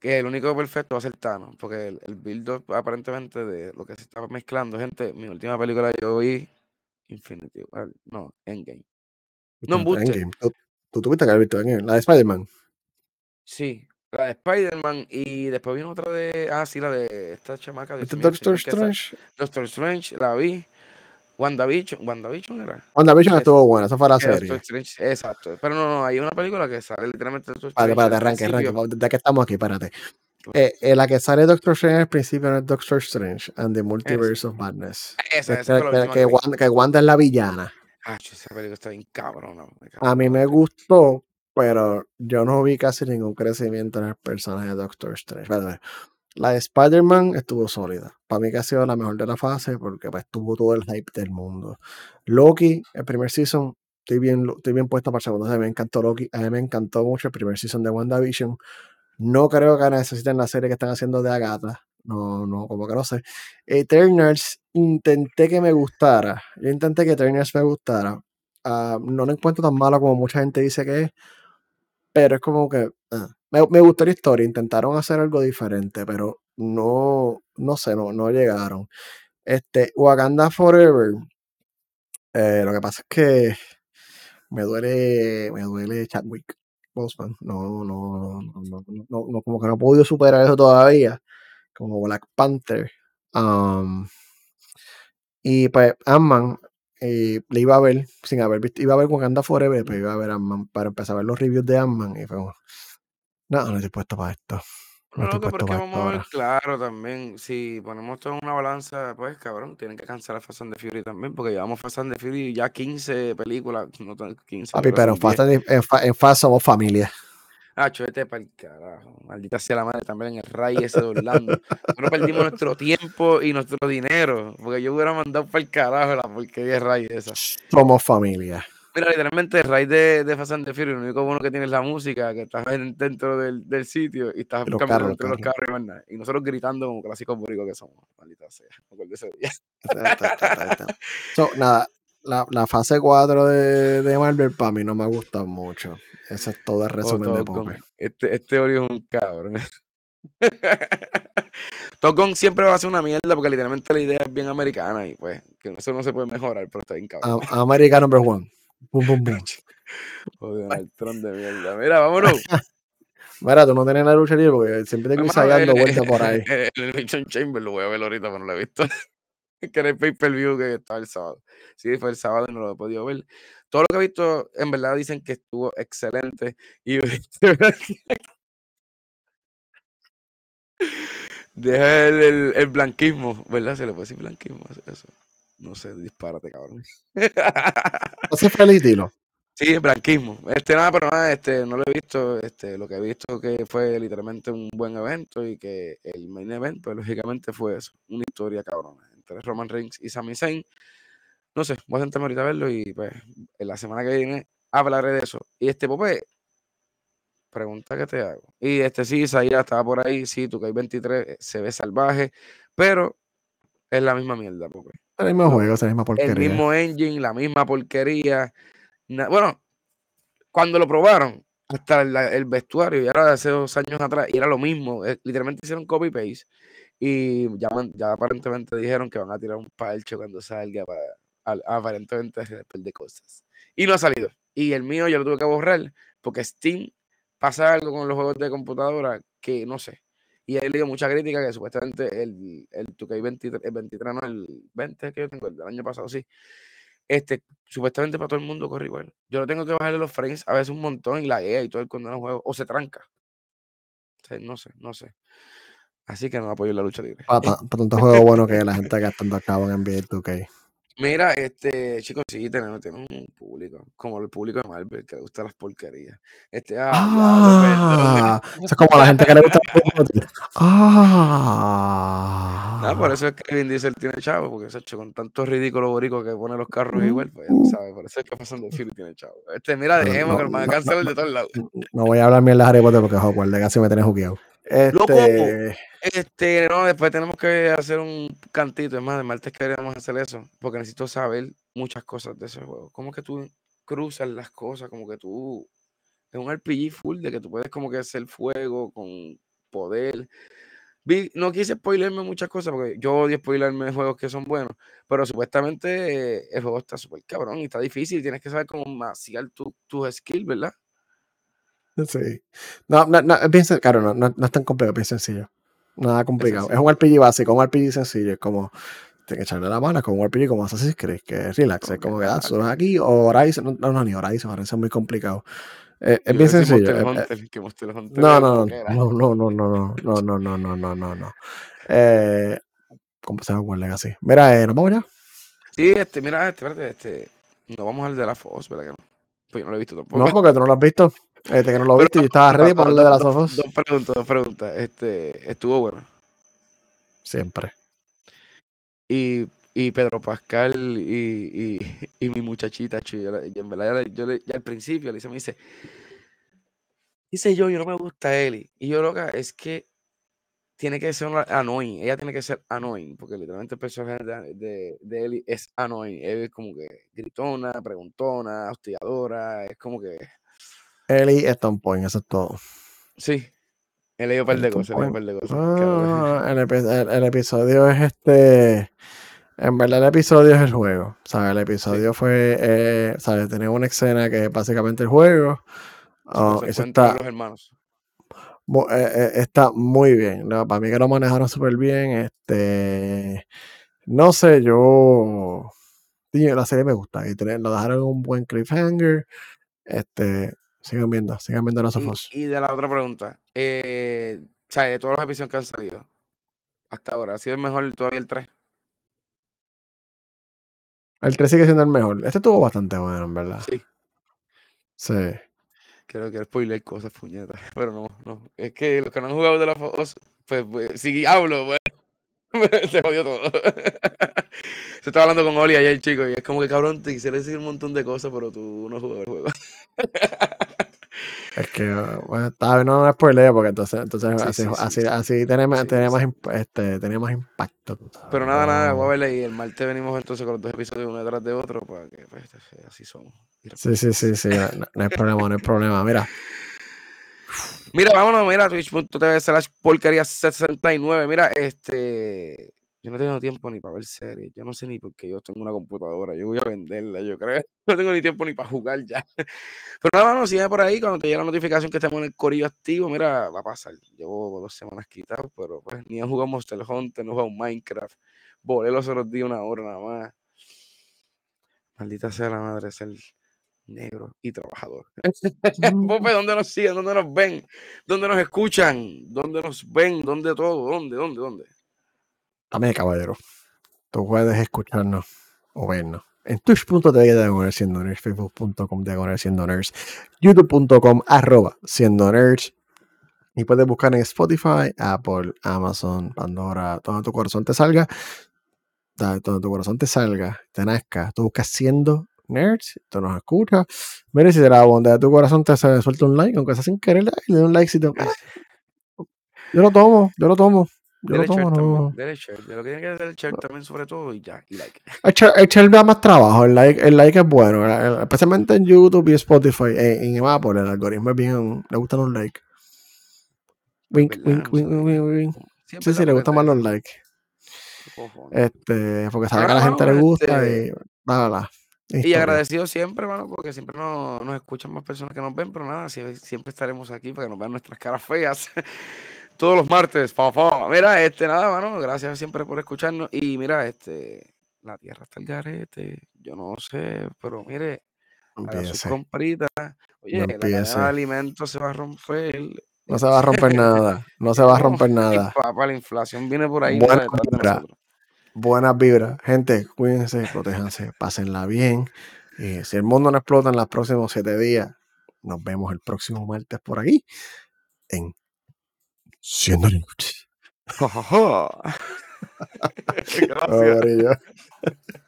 que el único perfecto va a ser Thanos, porque el, el build aparentemente de lo que se estaba mezclando, gente, mi última película yo vi Infinity War, no, Endgame. No. Endgame. Tú, tú tuviste que haber visto Endgame, la de Spider-Man. Sí, la de Spider-Man y después vino otra de, ah, sí, la de esta chamaca, Dios Este Doctor que Strange. Doctor Strange, la vi, WandaVision, WandaVision era. WandaVision estuvo buena, esa fue la que Doctor serie. Strange, exacto. Pero no, no, hay una película que sale literalmente Doctor Strange al espérate, arranque, arranque. ¿De qué estamos aquí? Espérate. Eh, eh, la que sale Doctor Strange al principio no es Doctor Strange and the Multiverse of Madness. esa, la que- que que. Wanda, que Wanda es la villana. Ah, esa película está bien cago A mí me gustó, pero yo no vi casi ningún crecimiento en el personaje de Doctor Strange. La de Spider-Man estuvo sólida. Para mí que ha sido la mejor de la fase porque pues, tuvo todo el hype del mundo. Loki, el primer season, estoy bien, estoy bien puesto para el segundo. A mí me encantó Loki. A mí me encantó mucho el primer season de WandaVision. No creo que necesiten la serie que están haciendo de Agatha. No, no, como que no sé. Eternals, intenté que me gustara. Yo intenté que Eternals me gustara. ah, no lo encuentro tan malo como mucha gente dice que es, pero es como que ah, me, me, gustó la historia, intentaron hacer algo diferente, pero no, no sé, no, no llegaron. Este, Wakanda Forever, eh, lo que pasa es que me duele, me duele Chadwick Boseman, no, no, no, no, no, no, como que no he podido superar eso todavía, como Black Panther. Um, y pues Ant-Man eh, le iba a ver, sin haber visto, iba a ver Wakanda Forever, pero iba a ver Ant-Man para empezar a ver los reviews de Ant-Man y fue no, no estoy puesto para esto. No, loco, porque vamos a ver claro también, si ponemos todo en una balanza, pues cabrón, tienen que cancelar Fast and the Fury también, porque llevamos Fast and the Fury ya 15 películas, no tan 15, Papi, pero pero en son 10. Fast, and- en, Fa- en Fast somos familia. Ah, vete para el carajo. Maldita sea la madre también en el Ray ese de Orlando. Nosotros perdimos nuestro tiempo y nuestro dinero. Porque yo hubiera mandado para el carajo la porquería de Ray esa. Somos familia. Mira, literalmente Ray de, de Fast and the Furious, lo único bueno que tiene es la música, que estás en- dentro del, del sitio y estás los caminando entre los carros. y más nada. Y nosotros gritando como clásicos bóricos que somos. Maldita sea. Me acuerdo de ese día. Está- está- está- está- está. So, nada, la, la fase 4 de, de Marvel para mí no me gusta mucho. Ese es todo el Oh, resumen de. Pope. Este, este es un cabrón. Top Gun siempre va a ser una mierda porque literalmente la idea es bien americana y pues que eso no se puede mejorar, pero está bien cabrón. A- number one. Boom, boom, boom. Joder, el tron de mierda. Mira, vámonos. Mira, tú no tienes la lucha libre porque siempre te ensayando el, vueltas por ahí. el, el Elimination Chamber lo voy a ver ahorita, pero no lo he visto. que era el pay-per-view que estaba el sábado. Sí, fue el sábado y no lo he podido ver. Todo lo que he visto, en verdad, dicen que estuvo excelente. Y Deja el, el, el blanquismo, ¿verdad? Se le puede decir blanquismo. Eso. No sé, dispárate, cabrón. Fue el estilo. Sí, el blanquismo. Este nada, pero nada, este, no lo he visto. Este, lo que he visto que fue literalmente un buen evento y que el main event, pues lógicamente fue eso. Una historia cabrona entre Roman Reigns y Sami Zayn. No sé, voy a sentarme ahorita a verlo y pues en la semana que viene hablaré de eso. Y este Pope, pregunta que te hago. Y este sí, Isaías estaba por ahí, sí, tu hay 23 eh, se ve salvaje, pero es la misma mierda, Pope. El mismo juego, esa misma porquería. El mismo engine, la misma porquería. Bueno, cuando lo probaron, hasta el, el vestuario, y ahora de hace dos años atrás, y era lo mismo, eh, literalmente hicieron copy-paste, y ya, ya aparentemente dijeron que van a tirar un parche cuando salga para al- aparentemente después de cosas. Y no ha salido. Y el mío yo lo tuve que borrar, porque Steam pasa algo con los juegos de computadora que no sé. Y he leído mucha crítica que supuestamente el, el 2K23, el 23, no, el 20 que yo tengo, el del año pasado, sí. Este, supuestamente para todo el mundo corre igual. Yo no tengo que bajarle los frames a veces un montón y la guía y todo el condeno juego, o se tranca. O no sé, no sé. Así que no apoyo la lucha libre. Para, tanto juego bueno que la gente gastando acabo en NBA 2K. Mira, este, chicos, sí, tenemos, tenemos un público, como el público de Marvel, que le gusta las porquerías. Este, ah, Ah, eso es como a la gente que le gusta el Ah. Por eso es que Vin Diesel tiene chavo, porque se ha hecho con tantos ridículos boricos que pone los carros Mm, igual, pues ya tú sabes, por eso es que pasan de Fury tiene chavo. Este, mira, dejemos no, que nos van a cancelar de todos lados. No voy a hablar mierda de Harry Potter porque Hogwarts casi me tenés jugueado. ¡Loco! Este, Este, no, después tenemos que hacer un cantito, es más, de martes queríamos hacer eso, porque necesito saber muchas cosas de ese juego. Cómo que tú cruzas las cosas, como que tú, es un RPG full de que tú puedes como que hacer fuego con poder. Vi- no quise spoilerme muchas cosas porque yo odio spoilerme juegos que son buenos, pero supuestamente eh, el juego está súper cabrón y está difícil, tienes que saber cómo maciar tu- tus skills, ¿verdad? Sí. No, no, no, es bien claro, no, no, no es tan complejo, es bien sencillo. Nada complicado. Es, sencillo. un RPG básico, un RPG sencillo. Es como, tienes que echarle la mano, es como un RPG como Assassin's Creed, que es relax. Es como que, ah, subes aquí, o Horizon, no, no, ni Horizon, Horizon es muy complicado. Eh, es bien sencillo. Eh, eh, No, es no, no, no, no, no, no, no, no, no, no, no, no, no, no. Eh, ¿Cómo se llama Legacy? Mira, eh, nos vamos ya. Sí, este, mira, este, espérate, este, no vamos al de la Foz, ¿verdad que no? Pues yo no lo he visto tampoco. No, porque tú no lo has visto. Este que no lo viste, yo estaba ready para hablar de las ojos. dos preguntas, dos preguntas. Este, estuvo bueno. Siempre. Y, y Pedro Pascal y, y, y mi muchachita, yo, yo en verdad, yo, le- yo al principio le hice, me dice, dice yo, yo no me gusta Eli. Y yo, loca, es que tiene que ser annoying. Ella tiene que ser annoying, porque literalmente el personaje de, de, de Ellie es annoying. es como que gritona, preguntona, hostigadora. Es como que. Ellie está un point, eso es todo. Sí. He leído un par de cosas. Par de cosas. Ah, el, el, el, episodio es este. En verdad, el episodio es el juego. ¿sabes? El episodio fue. Eh, ¿Sabes? Tenía una escena que es básicamente el juego. Oh, eso está, los hermanos. Eh, eh, está muy bien. Para mí que lo manejaron súper bien. Este. No sé, yo. La serie me gusta. Y lo dejaron un buen cliffhanger. Este. Sigan viendo, sigan viendo los ojos. Y, de la otra pregunta. Eh, o sea, de todos los episodios que han salido hasta ahora, ¿ha sido el mejor todavía el 3? El 3 sigue siendo el mejor. Este estuvo bastante bueno, en verdad. Sí. Sí. Creo que spoiler cosas, puñetas. Pero no, no. Es que los que no han jugado de la pues, pues si hablo, pues, se jodió todo. se estaba hablando con Oli ayer, chico, y es como que cabrón, te quisiera decir un montón de cosas, pero tú no jugas el juego. Es que, bueno, está no me spoileo porque entonces, entonces así, así, así, tiene, más, este, tenía más impacto. Pero nada, nada, voy a verle y el martes venimos entonces con los dos episodios uno detrás de otro para que pues, así somos. Sí, sí, sí, sí, no, hay problema, no hay problema. Mira. Mira, vámonos, mira, twitch.tv slash porquería 69. Mira, este yo no tengo tiempo ni para ver series. Yo no sé ni por qué yo tengo una computadora. Yo voy a venderla, yo creo. No tengo ni tiempo ni para jugar ya. Pero nada, no, sigue por ahí. Cuando te llegue la notificación que estamos en el corillo activo, mira, va a pasar. Llevo dos semanas quitado, pero pues ni he jugado Monster Hunter, no jugado Minecraft. Volé los otros días una hora nada más. Maldita sea la madre ser negro y trabajador. Pope, ¿dónde nos siguen? ¿Dónde nos ven? ¿Dónde nos escuchan? ¿Dónde nos ven? ¿Dónde todo? ¿Dónde? ¿Dónde? ¿Dónde? Dame, caballero. Tú puedes escucharnos o vernos en twitch.tv diagonal siendo nerds, facebook.com diagonal siendo nerds, youtube.com arroba siendo nerds. Y puedes buscar en Spotify, Apple, Amazon, Pandora, donde tu corazón te salga. Donde tu corazón te salga, te nazca. Tú buscas siendo nerds, tú nos escuchas. Mira, si de la bondad de tu corazón te suelta un like, aunque sea sin querer, le un like si te... Yo lo tomo, yo lo tomo. Yo lo tomo, no. Derecho, lo que tiene que hacer el chat también sobre todo y ya, y like. El chat da más trabajo, el like, el like es bueno, especialmente en YouTube y Spotify, en, en Apple el algoritmo es bien, le gustan los likes. Wink, wink, wink, wink, wink, Sí, sí, le gustan más los likes. Este, porque sabe que a la gente le gusta y nada, Y agradecido siempre, mano, porque siempre nos, nos, escuchan más personas que nos ven, pero nada, siempre estaremos aquí para que nos vean nuestras caras feas todos los martes. Mira, este, nada, mano, gracias siempre por escucharnos. Y mira, este, la tierra está el garete. Yo no sé, pero mire, haga sus compritas. Oye, la cadena de alimentos se va a romper. No se va a romper nada. No se va a romper nada. Papá, la inflación viene por ahí. Buenas vibras. Buenas vibras. Gente, cuídense, protéjanse, pásenla bien. Y si el mundo no explota en los próximos siete días, nos vemos el próximo martes por aquí en siendo Gracias.